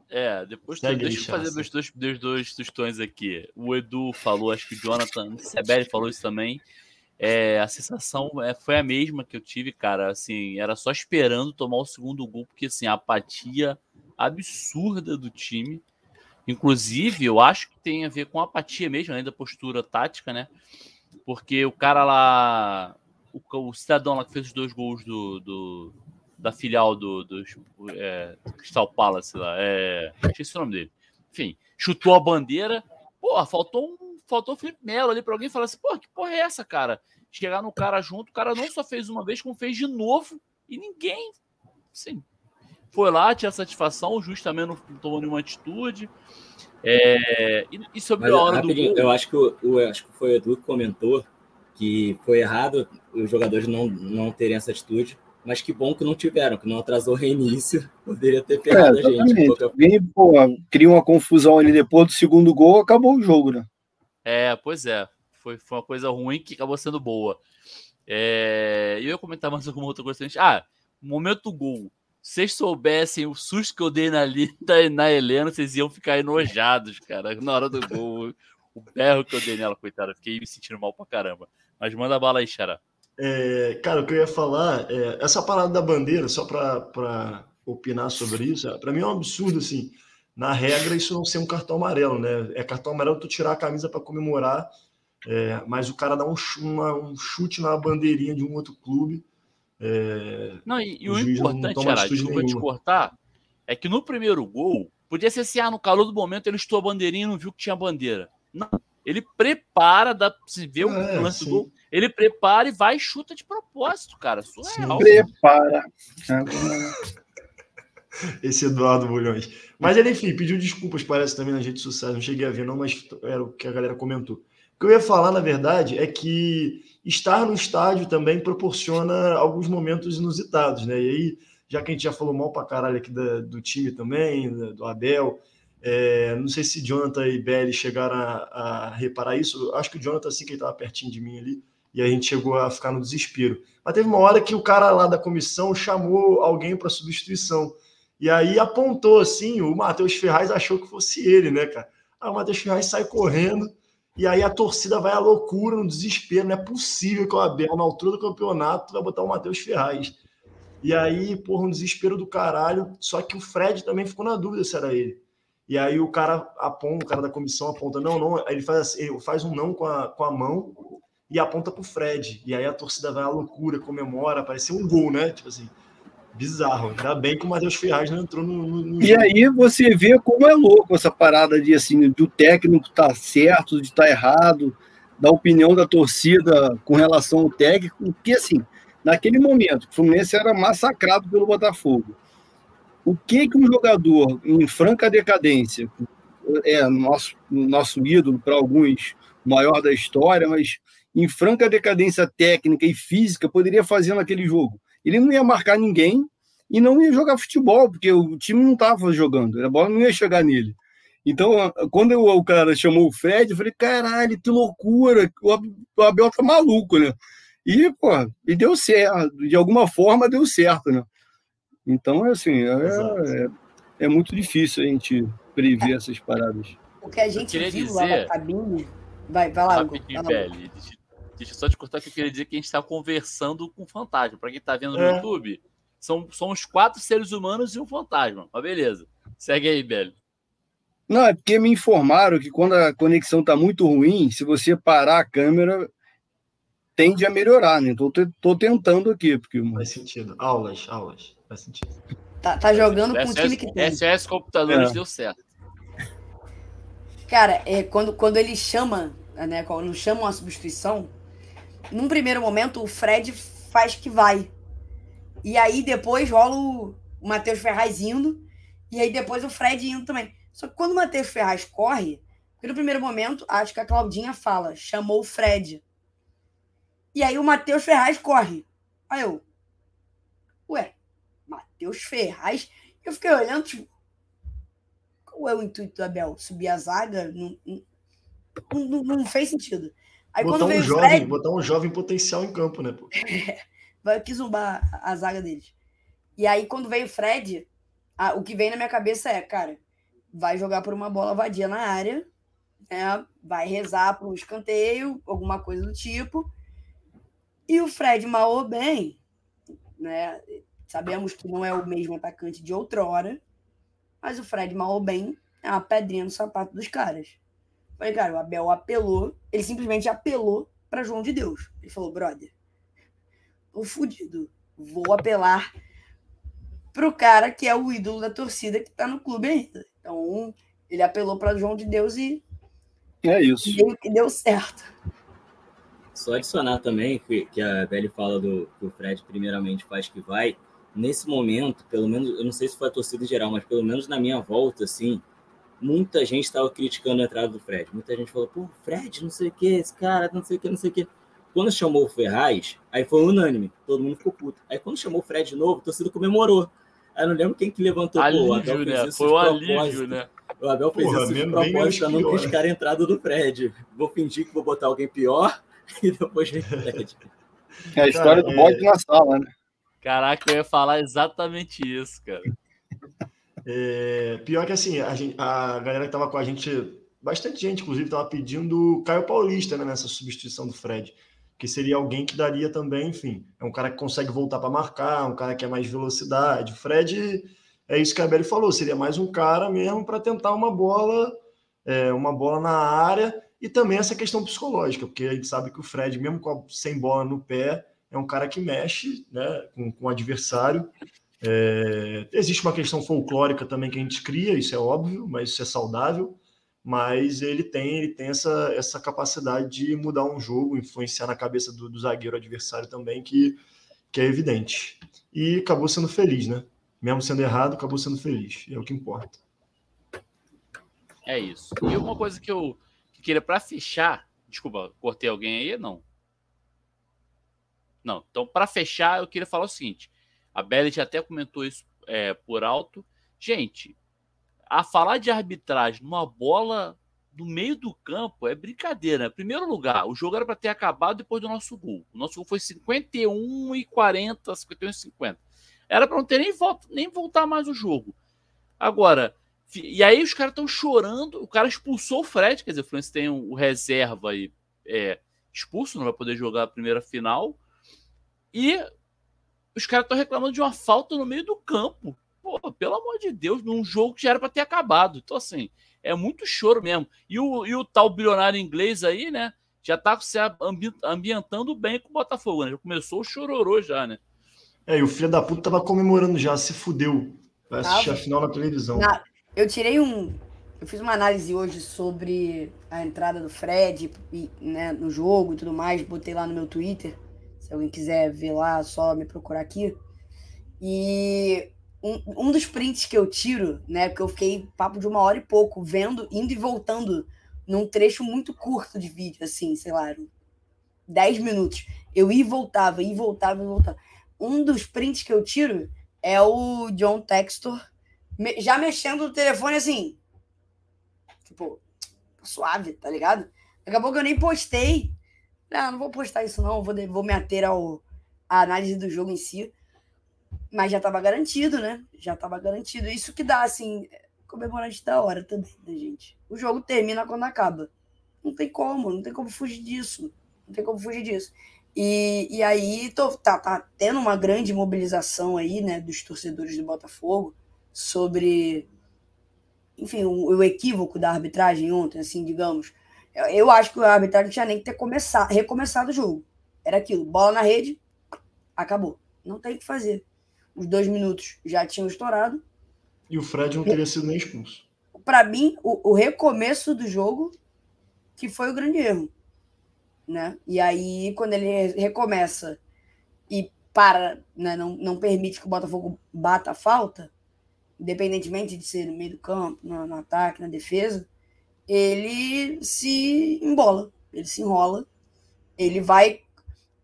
É, depois tu, deixa eu fazer meus dois, meus dois tostões aqui. O Edu falou, acho que o Jonathan, o Seberi falou isso também. É, a sensação é, foi a mesma que eu tive, cara. Assim, era só esperando tomar o segundo gol, porque assim, a apatia absurda do time. Inclusive, eu acho que tem a ver com a apatia mesmo, além da postura tática, né? Porque o cara lá, o, o cidadão lá que fez os dois gols do, do da filial do, do, é, Crystal Palace lá, é, esqueci o nome dele. Enfim, chutou a bandeira. Porra, faltou um faltou o Felipe Melo ali para alguém falar assim, pô, que porra é essa, cara? Chegar no cara junto, o cara não só fez uma vez, como fez de novo, e ninguém, sim, foi lá, tinha satisfação, o juiz também não tomou nenhuma atitude. É, e, e, sobre Mas, a hora do gol... Eu acho que, o, o, acho que foi o Edu que comentou que foi errado os jogadores não, não terem essa atitude, mas que bom que não tiveram, que não atrasou o reinício, *laughs* poderia ter pegado é, a gente. Alguém, pô, cria uma confusão ali depois do segundo gol, acabou o jogo, né? É, pois é. Foi, foi uma coisa ruim que acabou sendo boa. É, eu ia comentar mais alguma outra coisa. Ah, momento gol. Se vocês soubessem o susto que eu dei na, Linda, na Helena, vocês iam ficar enojados, cara, na hora do gol. O berro que eu dei nela, coitada. Fiquei me sentindo mal pra caramba. Mas manda bala aí, Xará. É, cara, o que eu ia falar, é, essa parada da bandeira, só para opinar sobre isso, para mim é um absurdo, assim. Na regra, isso não ser um cartão amarelo, né? É cartão amarelo tu tirar a camisa para comemorar, é, mas o cara dá um, uma, um, chute na bandeirinha de um outro clube. É, não, e, e o, o importante, Xará, desculpa te cortar, é que no primeiro gol, podia ser assim, ah, no calor do momento ele estou a bandeirinha e não viu que tinha bandeira. Não, ele prepara, dá, se vê o é, lance do gol, ele prepara e vai e chuta de propósito, cara. Surreal. Prepara. *laughs* Esse Eduardo Bulhões. Mas ele, enfim, pediu desculpas, parece, também nas redes sociais. Não cheguei a ver, não, mas era o que a galera comentou. O que eu ia falar, na verdade, é que estar no estádio também proporciona alguns momentos inusitados, né? E aí, já que a gente já falou mal pra caralho aqui da, do time também, do Abel, é, não sei se Jonathan e Belly chegaram a, a reparar isso. Acho que o Jonathan, assim, que ele estava pertinho de mim ali, e a gente chegou a ficar no desespero. Mas teve uma hora que o cara lá da comissão chamou alguém para substituição. E aí apontou assim, o Matheus Ferraz achou que fosse ele, né, cara? Aí o Matheus Ferraz sai correndo, e aí a torcida vai à loucura, no desespero. Não é possível que o Abel, na altura do campeonato, vai botar o Matheus Ferraz. E aí, porra, um desespero do caralho. Só que o Fred também ficou na dúvida se era ele. E aí o cara aponta, o cara da comissão aponta, não, não, ele faz, assim, ele faz um não com a, com a mão e aponta pro Fred. E aí a torcida vai à loucura, comemora, parece um gol, né? Tipo assim, bizarro. Ainda bem que o Matheus Ferraz não entrou no, no E aí você vê como é louco essa parada de assim, do técnico tá certo, de estar tá errado, da opinião da torcida com relação ao técnico, porque assim, naquele momento, o Fluminense era massacrado pelo Botafogo. O que que um jogador em franca decadência, é nosso nosso ídolo para alguns, maior da história, mas em franca decadência técnica e física poderia fazer naquele jogo? Ele não ia marcar ninguém e não ia jogar futebol, porque o time não estava jogando, a bola não ia chegar nele. Então, quando eu, o cara chamou o Fred, eu falei, caralho, que loucura, o Abel tá maluco, né? E, pô, e deu certo, de alguma forma deu certo, né? Então, assim, é, é, é muito difícil a gente prever essas paradas. O que a gente viu dizer... lá na cabine... Vai, vai lá, Rapidinho, velho. Deixa eu só te cortar que eu queria dizer que a gente está conversando com o fantasma. Para quem está vendo no é. YouTube, são, são os quatro seres humanos e um fantasma. Mas beleza. Segue aí, Belo. Não, é porque me informaram que quando a conexão está muito ruim, se você parar a câmera, tende a melhorar, né? Tô, tô tentando aqui. Porque... Faz sentido. Aulas, aulas. Faz sentido. Tá, tá jogando com o time que tem. SOS Computadores é. deu certo. Cara, é, quando, quando ele chama, né? Quando chamam a substituição, num primeiro momento, o Fred faz que vai. E aí depois rola o, Matheus Ferraz indo. E aí depois o Fred indo também. Só que quando o Matheus Ferraz corre, porque no primeiro momento, acho que a Claudinha fala, chamou o Fred. E aí o Matheus Ferraz corre. Aí eu, ué, Matheus Ferraz? Eu fiquei olhando, tipo, qual é o intuito do Abel? Subir a zaga? Não, não, não, não fez sentido. Aí botar, um jovem, Fred... botar um jovem potencial em campo, né? Pô? *laughs* vai que zumbar a zaga deles. E aí, quando veio o Fred, a, o que vem na minha cabeça é, cara, vai jogar por uma bola vadia na área, né? vai rezar para um escanteio, alguma coisa do tipo. E o Fred, mal ou bem, né? sabemos que não é o mesmo atacante de outrora, mas o Fred, mal ou bem, é uma pedrinha no sapato dos caras. Falei, cara, o Abel apelou, ele simplesmente apelou para João de Deus. Ele falou, brother, tô fudido. Vou apelar pro cara que é o ídolo da torcida que tá no clube ainda. Então, ele apelou para João de Deus e. É isso. E deu, e deu certo. Só adicionar também que, que a Velho fala do que o Fred primeiramente faz que vai. Nesse momento, pelo menos, eu não sei se foi a torcida em geral, mas pelo menos na minha volta, assim, muita gente estava criticando a entrada do Fred. Muita gente falou, pô, Fred, não sei o que, esse cara, não sei o que, não sei o que. Quando chamou o Ferraz, aí foi unânime, todo mundo ficou puto. Aí quando chamou o Fred de novo, a torcida comemorou. Aí não lembro quem que levantou, alívio, pô, o Abel né? Foi o alívio, né? O Abel fez Porra, isso de propósito para não criticar a entrada do Fred. Vou fingir que vou botar alguém pior *laughs* e depois vem o Fred. É a história cara, do bode é... na sala, né? Caraca, eu ia falar exatamente isso, cara. É, pior que assim, a, gente, a galera que tava com a gente, bastante gente, inclusive, tava pedindo Caio Paulista né, nessa substituição do Fred. que seria alguém que daria também, enfim, é um cara que consegue voltar para marcar, um cara que é mais velocidade. O Fred é isso que a Belly falou, seria mais um cara mesmo para tentar uma bola, é, uma bola na área e também essa questão psicológica, porque a gente sabe que o Fred, mesmo com, sem bola no pé, é um cara que mexe né, com, com o adversário. É, existe uma questão folclórica também que a gente cria, isso é óbvio, mas isso é saudável mas ele tem ele tem essa, essa capacidade de mudar um jogo, influenciar na cabeça do, do zagueiro adversário também, que, que é evidente. E acabou sendo feliz, né? Mesmo sendo errado, acabou sendo feliz. É o que importa. É isso. E uma coisa que eu que queria para fechar, desculpa, cortei alguém aí? Não. Não. Então, para fechar, eu queria falar o seguinte: a Belly até comentou isso é, por alto. Gente, a falar de arbitragem numa bola do meio do campo é brincadeira. Em primeiro lugar, o jogo era para ter acabado depois do nosso gol. O nosso gol foi 51 e 40, 51 e 50. Era para não ter nem, volta, nem voltar mais o jogo. Agora, e aí os caras estão chorando. O cara expulsou o Fred, quer dizer, o Fluminense tem o reserva aí é, expulso, não vai poder jogar a primeira final. E os caras estão reclamando de uma falta no meio do campo pô, pelo amor de Deus, num jogo que já era para ter acabado. Então, assim, é muito choro mesmo. E o, e o tal bilionário inglês aí, né? Já tá se ambientando bem com o Botafogo, né? Já começou o chororô já, né? É, e o filho da puta tava comemorando já, se fudeu. Vai assistir a final na televisão. Na... Eu tirei um. Eu fiz uma análise hoje sobre a entrada do Fred né, no jogo e tudo mais. Botei lá no meu Twitter. Alguém quiser ver lá, só me procurar aqui. E um, um dos prints que eu tiro, né? Porque eu fiquei papo de uma hora e pouco, vendo, indo e voltando num trecho muito curto de vídeo, assim, sei lá, 10 minutos. Eu ia e voltava, ia e voltava e voltava. Um dos prints que eu tiro é o John Textor já mexendo no telefone assim. Tipo, suave, tá ligado? Acabou que eu nem postei. Não, vou postar isso, não. Vou, vou me ater ao, à análise do jogo em si. Mas já estava garantido, né? Já estava garantido. Isso que dá, assim, comemorante da hora também, né, gente? O jogo termina quando acaba. Não tem como, não tem como fugir disso. Não tem como fugir disso. E, e aí tô, tá, tá tendo uma grande mobilização aí, né, dos torcedores do Botafogo sobre, enfim, o, o equívoco da arbitragem ontem, assim, digamos. Eu, acho que a arbitragem tinha nem que ter começado, recomeçado o jogo. Era aquilo, bola na rede, acabou. Não tem o que fazer os dois minutos já tinham estourado. E o Fred não teria sido nem expulso. Para mim, o, o, recomeço do jogo que foi o grande erro. Né? E aí, quando ele recomeça e para, né, não, não permite que o Botafogo bata a falta, independentemente de ser no meio do campo, no, no ataque, na defesa, ele se embola, ele se enrola, ele vai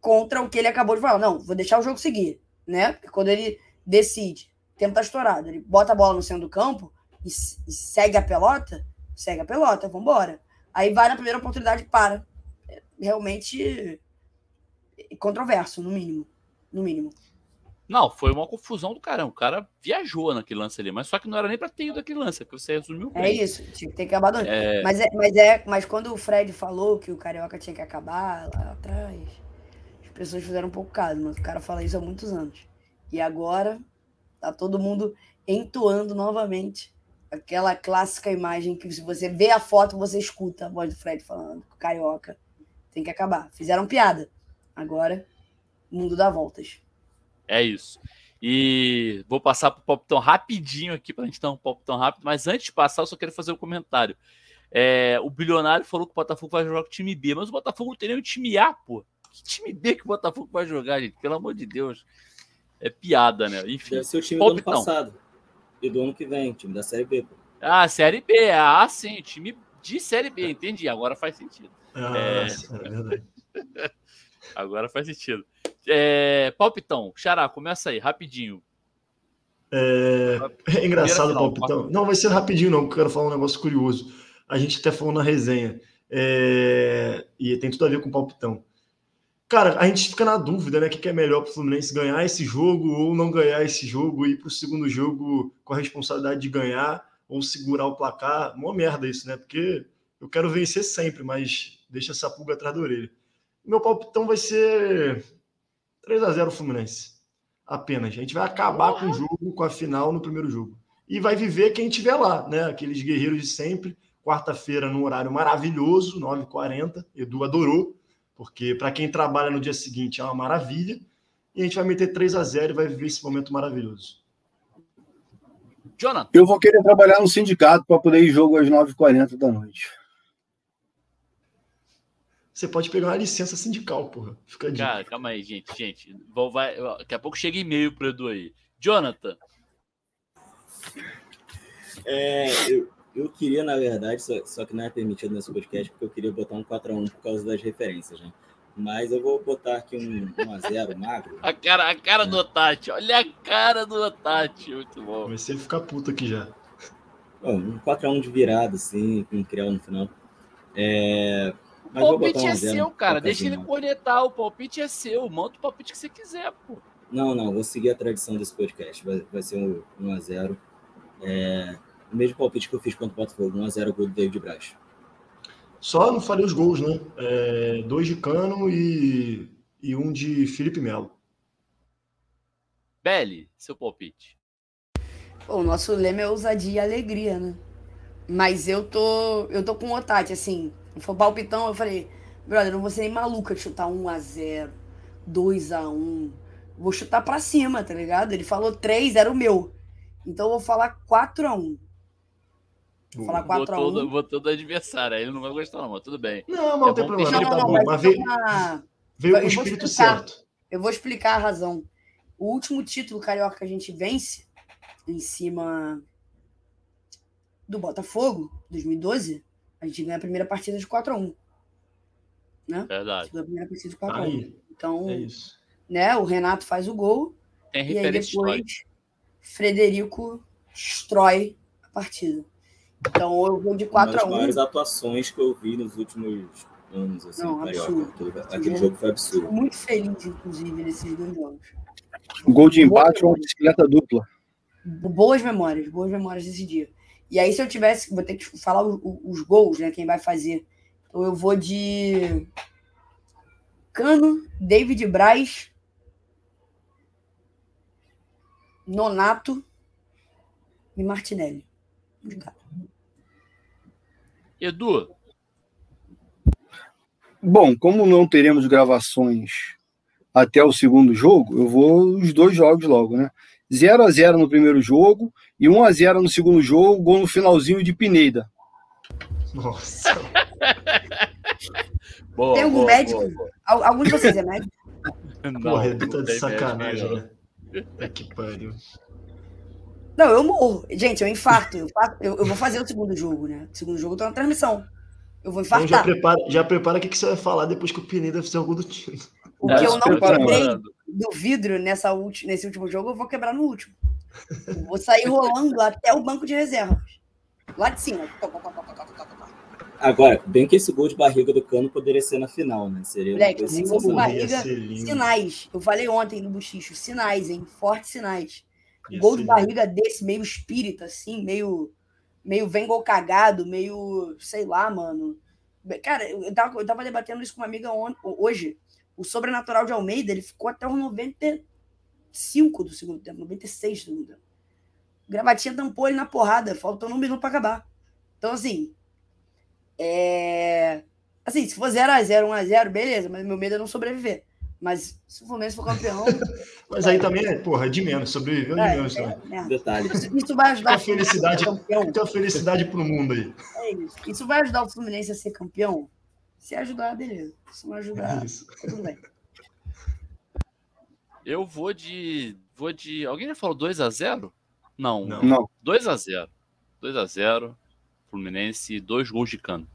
contra o que ele acabou de falar. Não, vou deixar o jogo seguir né? Porque quando ele decide, o tempo tá estourado, ele bota a bola no centro do campo e, e segue a pelota, segue a pelota, vambora. Aí vai na primeira oportunidade para. É realmente controverso, no mínimo. No mínimo. Não, foi uma confusão do caramba. O cara viajou naquele lance ali, mas só que não era nem para ter ido aquele lance, é que você resumiu é bem. É isso, tinha que ter acabado É... Mas, é, mas, é, mas quando o Fred falou que o Carioca tinha que acabar lá atrás, pessoas fizeram um pouco caso, mas o cara fala isso há muitos anos. E agora tá todo mundo entoando novamente aquela clássica imagem que se você vê a foto, você escuta a voz do Fred falando, carioca, tem que acabar. Fizeram piada. Agora, mundo dá voltas. É isso. E vou passar para o Poptão rapidinho aqui, para a gente dar um Poptão rápido, mas antes de passar, eu só quero fazer um comentário. É, o bilionário falou que o Botafogo vai jogar com o time B, mas o Botafogo não tem nem o time A, pô. Que time B que o Botafogo vai jogar, gente? Pelo amor de Deus. É piada, né? Enfim. Deve ser o time do ano passado. E do ano que vem, time da Série B. Pô. Ah, Série B. Ah, sim. Time de Série B. Entendi. Agora faz sentido. Ah, é... é verdade. *laughs* Agora faz sentido. É... Palpitão, Xará, começa aí, rapidinho. É, é engraçado, Palpitão. Não, vai ser rapidinho, não, porque eu quero falar um negócio curioso. A gente até falou na resenha. É... E tem tudo a ver com o Palpitão. Cara, a gente fica na dúvida, né? O que é melhor para o Fluminense ganhar esse jogo ou não ganhar esse jogo, ir para o segundo jogo com a responsabilidade de ganhar ou segurar o placar. Mó merda isso, né? Porque eu quero vencer sempre, mas deixa essa pulga atrás da orelha. Meu palpitão vai ser 3 a 0 Fluminense. Apenas. A gente vai acabar com o jogo, com a final no primeiro jogo. E vai viver quem estiver lá, né? Aqueles guerreiros de sempre. Quarta-feira, no horário maravilhoso, 9h40. Edu adorou, porque para quem trabalha no dia seguinte é uma maravilha. E a gente vai meter 3 a 0 e vai viver esse momento maravilhoso. Jonathan. Eu vou querer trabalhar no sindicato para poder ir jogo às 9h40 da noite. Você pode pegar uma licença sindical, porra. Fica Cara, calma aí, gente, gente. Vou, vai, daqui a pouco chega e-mail pro Edu aí. Jonathan. É, eu, eu queria, na verdade, só, só, que não é permitido nesse podcast, porque eu queria botar um 4x1 por causa das referências, né? Mas eu vou botar aqui um 1x0 magro. A cara, a cara é. do Otati, olha a cara do Otati, muito bom. Comecei a ficar puto aqui já. Bom, um 4x1 de virada, assim, com um crial no final. É... Mas o palpite é seu, cara. Deixa ele cornetar. O palpite é seu. Monta o palpite que você quiser, pô. Não, não. Vou seguir a tradição desse podcast. Vai, vai ser um 1x0. É... O mesmo palpite que eu fiz contra o Botafogo. 1x0 gol do David Braz. Só não falei os gols, né? É, dois de Cano e, e um de Felipe Melo. Belly, seu palpite. o nosso lema é ousadia e alegria, né? Mas eu tô, eu tô com o Otati, assim. Foi palpitão, eu falei, brother, não vou ser nem maluca de chutar 1x0, 2x1. Vou chutar pra cima, tá ligado? Ele falou 3, era o meu. Então eu vou falar 4x1. Vou falar 4 botou, a 1. Botou do adversário, aí ele não vai gostar, não, mas tudo bem. Não, mas não é tem problema. Não, tá não, bom, mas veio, uma... veio com o espírito certo. Eu vou explicar a razão. O último título carioca que a gente vence, em cima do Botafogo, 2012, a gente ganha a primeira partida de 4 x 1 né? Verdade. A, a primeira partida de 4 x 1 Então, é né, o Renato faz o gol. Tem e aí depois. Frederico destrói a partida. Então eu vou de 4 x 1 Uma das maiores atuações que eu vi nos últimos anos, assim, Não, absurdo. Aquele jogo foi absurdo. Fico muito feliz, inclusive, nesses dois jogos. Gol de empate ou uma bicicleta dupla. Boas memórias, boas memórias desse dia. E aí, se eu tivesse, vou ter que falar os, os gols, né? Quem vai fazer. Então eu vou de Cano, David Braz, Nonato e Martinelli. Edu. Bom, como não teremos gravações até o segundo jogo, eu vou os dois jogos logo, né? 0 a 0 no primeiro jogo e 1 a 0 no segundo jogo, gol no finalzinho de Pineda. Nossa. *laughs* boa, Tem algum boa, médico? Boa, Algum de vocês é médico? *laughs* Não, Porra, Edu tá de sacanagem, né? É que pariu. Não, eu morro. Gente, eu infarto. Eu, eu, eu, vou fazer o segundo jogo, né? O segundo jogo eu tô na transmissão. Eu vou infartar. Então já prepara, já prepara o que, que você vai falar depois que o Pineda fizer o gol do time. O que eu não quebrei do vidro nessa nesse último jogo, eu vou quebrar no último. Eu vou sair rolando até o banco de reservas. Lá de cima. Agora, bem que esse gol de barriga do cano poderia ser na final, né? Seria Moleque, esse gol de barriga, sinais. Eu falei ontem no Buchicho, sinais, hein? Fortes sinais. Ia gol de barriga desse, meio espírita, assim, meio, meio vem gol cagado, meio, sei lá, mano. Cara, eu tava, eu tava debatendo isso com uma amiga ontem, hoje. O sobrenatural de Almeida, ele ficou até os 95 do segundo tempo, 96 do segundo tempo. O gravatinha tampou ele na porrada, faltando um minuto para acabar. Então, assim, é... Assim, se for 0x0, 1x0, beleza, mas meu medo é não sobreviver. Mas se o Fluminense for campeão. *laughs* mas aí também é, porra, de menos, sobreviveu de é, menos. É, é, Detalhe. Isso, isso, vai ajudar a felicidade, a ser campeão. Então, felicidade pro mundo aí. É isso. Isso vai ajudar o Fluminense a ser campeão? Se ajudar, beleza. Se não ajudar, é tudo bem. Eu vou de. Vou de. Alguém já falou 2x0? Não. Não. 2x0. 2x0. Fluminense, dois gols de cano.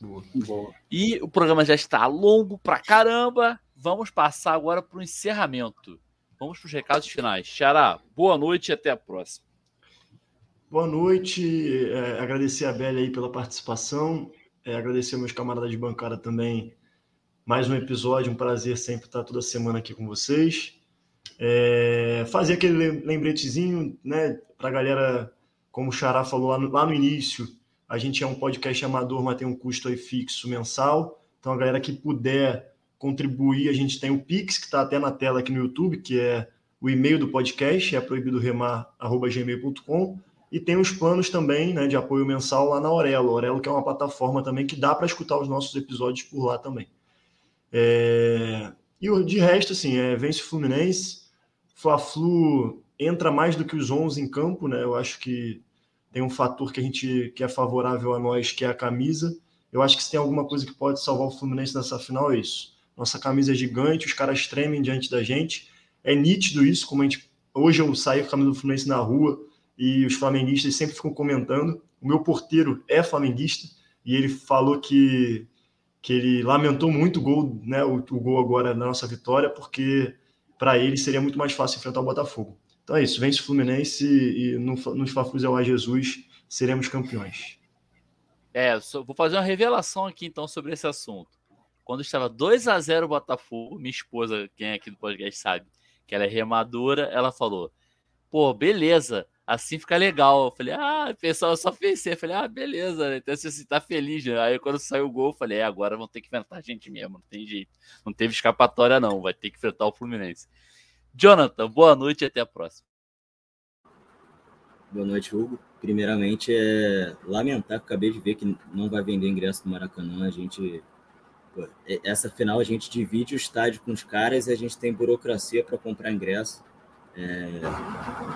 Boa. Boa. E o programa já está longo pra caramba. Vamos passar agora para o encerramento. Vamos para os recados finais. Xará, boa noite e até a próxima. Boa noite. É, agradecer a Bela aí pela participação. É, agradecer meus camaradas de bancada também. Mais um episódio, um prazer sempre estar toda semana aqui com vocês. É, fazer aquele lembretezinho, né, para a galera, como o Xará falou lá no, lá no início, a gente é um podcast amador, mas tem um custo aí fixo mensal. Então, a galera que puder contribuir, a gente tem o Pix, que está até na tela aqui no YouTube, que é o e-mail do podcast, é proibido remar.gmail.com. E tem os planos também né, de apoio mensal lá na Aurelo. Aurelo que é uma plataforma também que dá para escutar os nossos episódios por lá também. É... E de resto, assim, é, vence o Fluminense. Fla-Flu entra mais do que os 11 em campo, né? Eu acho que tem um fator que a gente que é favorável a nós, que é a camisa. Eu acho que se tem alguma coisa que pode salvar o Fluminense nessa final é isso. Nossa camisa é gigante, os caras tremem diante da gente. É nítido isso, como a gente hoje eu saí com a camisa do Fluminense na rua e os flamenguistas sempre ficam comentando. O meu porteiro é flamenguista e ele falou que que ele lamentou muito o gol, né, o, o gol agora na nossa vitória, porque para ele seria muito mais fácil enfrentar o Botafogo. Então é isso, vence o Fluminense e no, nos Fafus é Jesus, seremos campeões. É, vou fazer uma revelação aqui então sobre esse assunto. Quando estava 2 a 0 o Botafogo, minha esposa, quem é aqui do podcast sabe, que ela é remadora, ela falou: pô, beleza, assim fica legal. Eu falei, ah, o pessoal só fez Eu falei, ah, beleza, né? então você tá feliz, né? Aí quando saiu o gol, eu falei, é, agora vão ter que enfrentar a gente mesmo, não tem jeito. Não teve escapatória, não, vai ter que enfrentar o Fluminense. Jonathan, boa noite e até a próxima. Boa noite, Hugo. Primeiramente, é lamentar que acabei de ver que não vai vender ingresso do Maracanã. A gente. Essa final a gente divide o estádio com os caras e a gente tem burocracia para comprar ingresso é,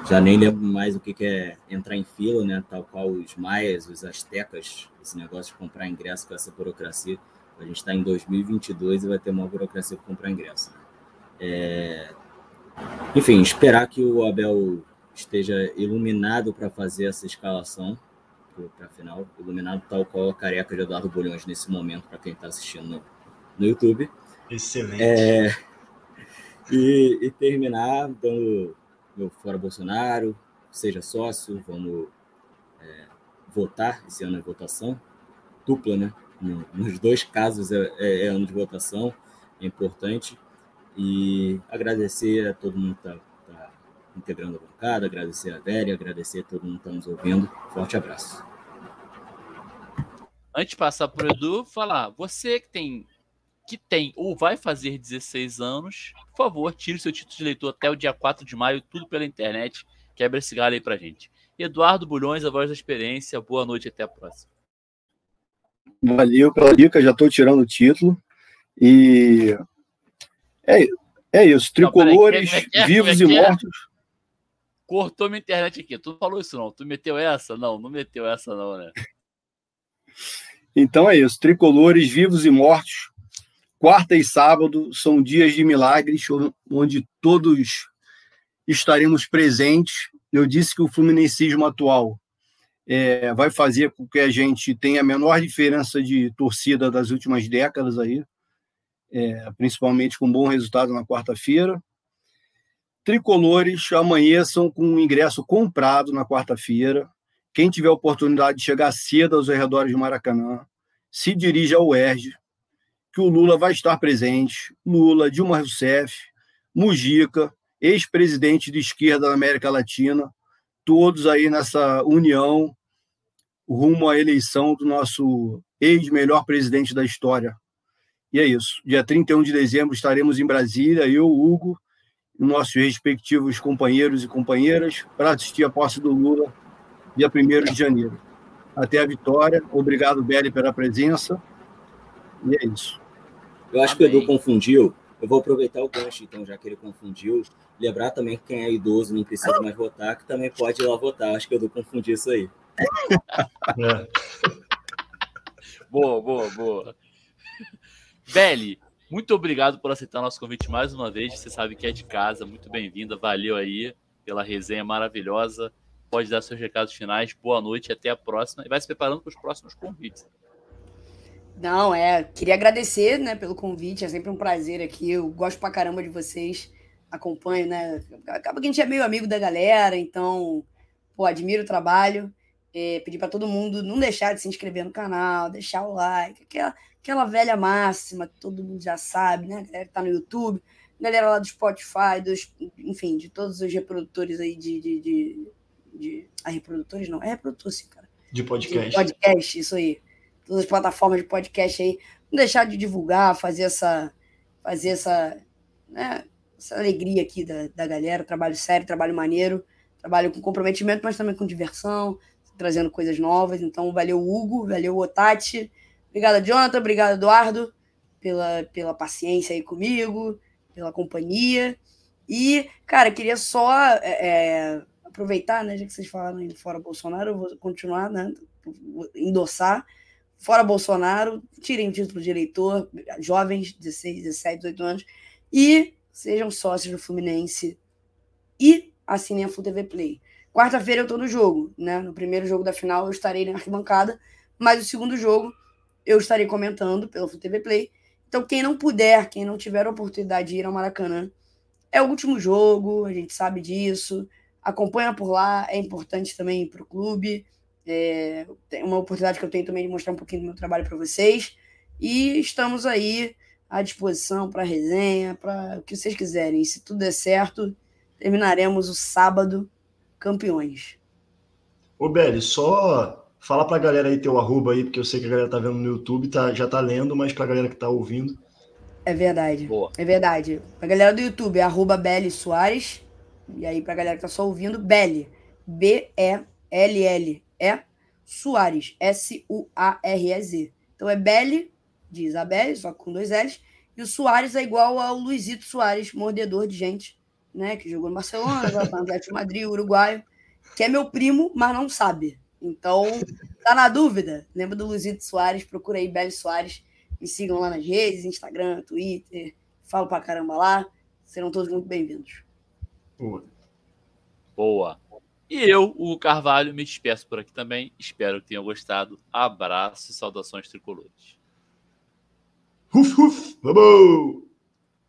já nem lembro mais o que, que é entrar em fila, né? Tal qual os maias, os astecas, esse negócio de comprar ingresso com essa burocracia. A gente está em 2022 e vai ter uma burocracia para comprar ingresso. É... Enfim, esperar que o Abel esteja iluminado para fazer essa escalação para a final, iluminado tal qual a careca de Eduardo Bolhões nesse momento, para quem está assistindo no, no YouTube. Excelente. É... E, e terminar dando meu fora Bolsonaro, seja sócio, vamos é, votar, esse ano é votação dupla, né? Nos dois casos é, é, é ano de votação, é importante. E agradecer a todo mundo que está tá integrando a bancada, agradecer a Véria, agradecer a todo mundo que está nos ouvindo. Forte abraço. Antes de passar para o Edu, falar, você que tem que tem ou vai fazer 16 anos, por favor, tire seu título de eleitor até o dia 4 de maio, tudo pela internet. Quebra esse galho aí pra gente. Eduardo Bulhões, a voz da experiência. Boa noite até a próxima. Valeu pela dica, já estou tirando o título. E é, é isso. Tricolores, não, é, é, vivos é, e é? mortos. Cortou minha internet aqui. Tu não falou isso, não? Tu meteu essa? Não, não meteu essa, não, né? Então é isso. Tricolores, vivos e mortos Quarta e sábado são dias de milagres, onde todos estaremos presentes. Eu disse que o fluminensismo atual é, vai fazer com que a gente tenha a menor diferença de torcida das últimas décadas aí, é, principalmente com bom resultado na quarta-feira. Tricolores amanheçam com o ingresso comprado na quarta-feira. Quem tiver oportunidade de chegar cedo aos arredores de Maracanã, se dirige ao UERJ, que o Lula vai estar presente. Lula, Dilma Rousseff, Mujica, ex-presidente de esquerda da América Latina, todos aí nessa união rumo à eleição do nosso ex-melhor presidente da história. E é isso. Dia 31 de dezembro estaremos em Brasília, eu, Hugo, nossos respectivos companheiros e companheiras, para assistir a posse do Lula, dia 1 de janeiro. Até a vitória. Obrigado, Beli, pela presença. E é isso. Eu acho Amém. que o Edu confundiu. Eu vou aproveitar o gancho, então, já que ele confundiu. Lembrar também que quem é idoso não precisa mais votar, que também pode ir lá votar. Acho que o Edu confundiu isso aí. É. *laughs* boa, boa, boa. *laughs* Beli, muito obrigado por aceitar nosso convite mais uma vez. Você sabe que é de casa. Muito bem-vinda. Valeu aí pela resenha maravilhosa. Pode dar seus recados finais. Boa noite, até a próxima. E vai se preparando para os próximos convites. Não, é. Queria agradecer, né, pelo convite. É sempre um prazer aqui. Eu gosto pra caramba de vocês. Acompanho, né? Acaba que a gente é meio amigo da galera, então, pô, admiro o trabalho. É, pedir para todo mundo não deixar de se inscrever no canal, deixar o like, aquela, aquela velha máxima que todo mundo já sabe, né? Galera que tá no YouTube, galera lá do Spotify, dos, enfim, de todos os reprodutores aí de. de, de, de ah, reprodutores não, é reprodutor sim, cara. De podcast. De podcast, isso aí todas as plataformas de podcast aí. não deixar de divulgar, fazer essa, fazer essa, né, essa alegria aqui da, da galera. Trabalho sério, trabalho maneiro, trabalho com comprometimento, mas também com diversão, trazendo coisas novas. Então, valeu, Hugo, valeu, Otati. Obrigado, Jonathan, obrigado, Eduardo, pela, pela paciência aí comigo, pela companhia. E, cara, queria só é, é, aproveitar, né, já que vocês falaram fora Bolsonaro, eu vou continuar, né, endossar. Fora Bolsonaro, tirem título de eleitor, jovens, 16, 17, 18 anos, e sejam sócios do Fluminense e assinem a Full TV Play. Quarta-feira eu estou no jogo, né? No primeiro jogo da final eu estarei na arquibancada, mas o segundo jogo eu estarei comentando pelo Full TV Play. Então, quem não puder, quem não tiver a oportunidade de ir ao Maracanã, é o último jogo, a gente sabe disso. Acompanha por lá, é importante também para o clube. É uma oportunidade que eu tenho também de mostrar um pouquinho do meu trabalho para vocês. E estamos aí à disposição para resenha, para o que vocês quiserem. E se tudo der certo, terminaremos o sábado campeões. Ô, Belly, só fala para a galera aí teu arroba aí, porque eu sei que a galera tá vendo no YouTube, tá, já tá lendo, mas para a galera que tá ouvindo. É verdade. Boa. É verdade. A galera do YouTube é arroba Belly Soares. E aí, pra galera que tá só ouvindo, Belly. B-E-L-L-E. Soares. S-U-A-R-E-Z. Então é Belly, de Isabelle, só com dois L's. E o Soares é igual ao Luizito Soares, mordedor de gente, né? Que jogou no Barcelona, tá no Atlético Madrid, uruguaio. Que é meu primo, mas não sabe. Então, tá na dúvida? Lembra do Luizito Soares? Procura aí Belly Soares. Me sigam lá nas redes, Instagram, Twitter. Falo pra caramba lá. Serão todos muito bem-vindos. Boa. Boa. E eu, o Carvalho, me despeço por aqui também. Espero que tenham gostado. Abraço e saudações tricolores. Uf, uf, vamos!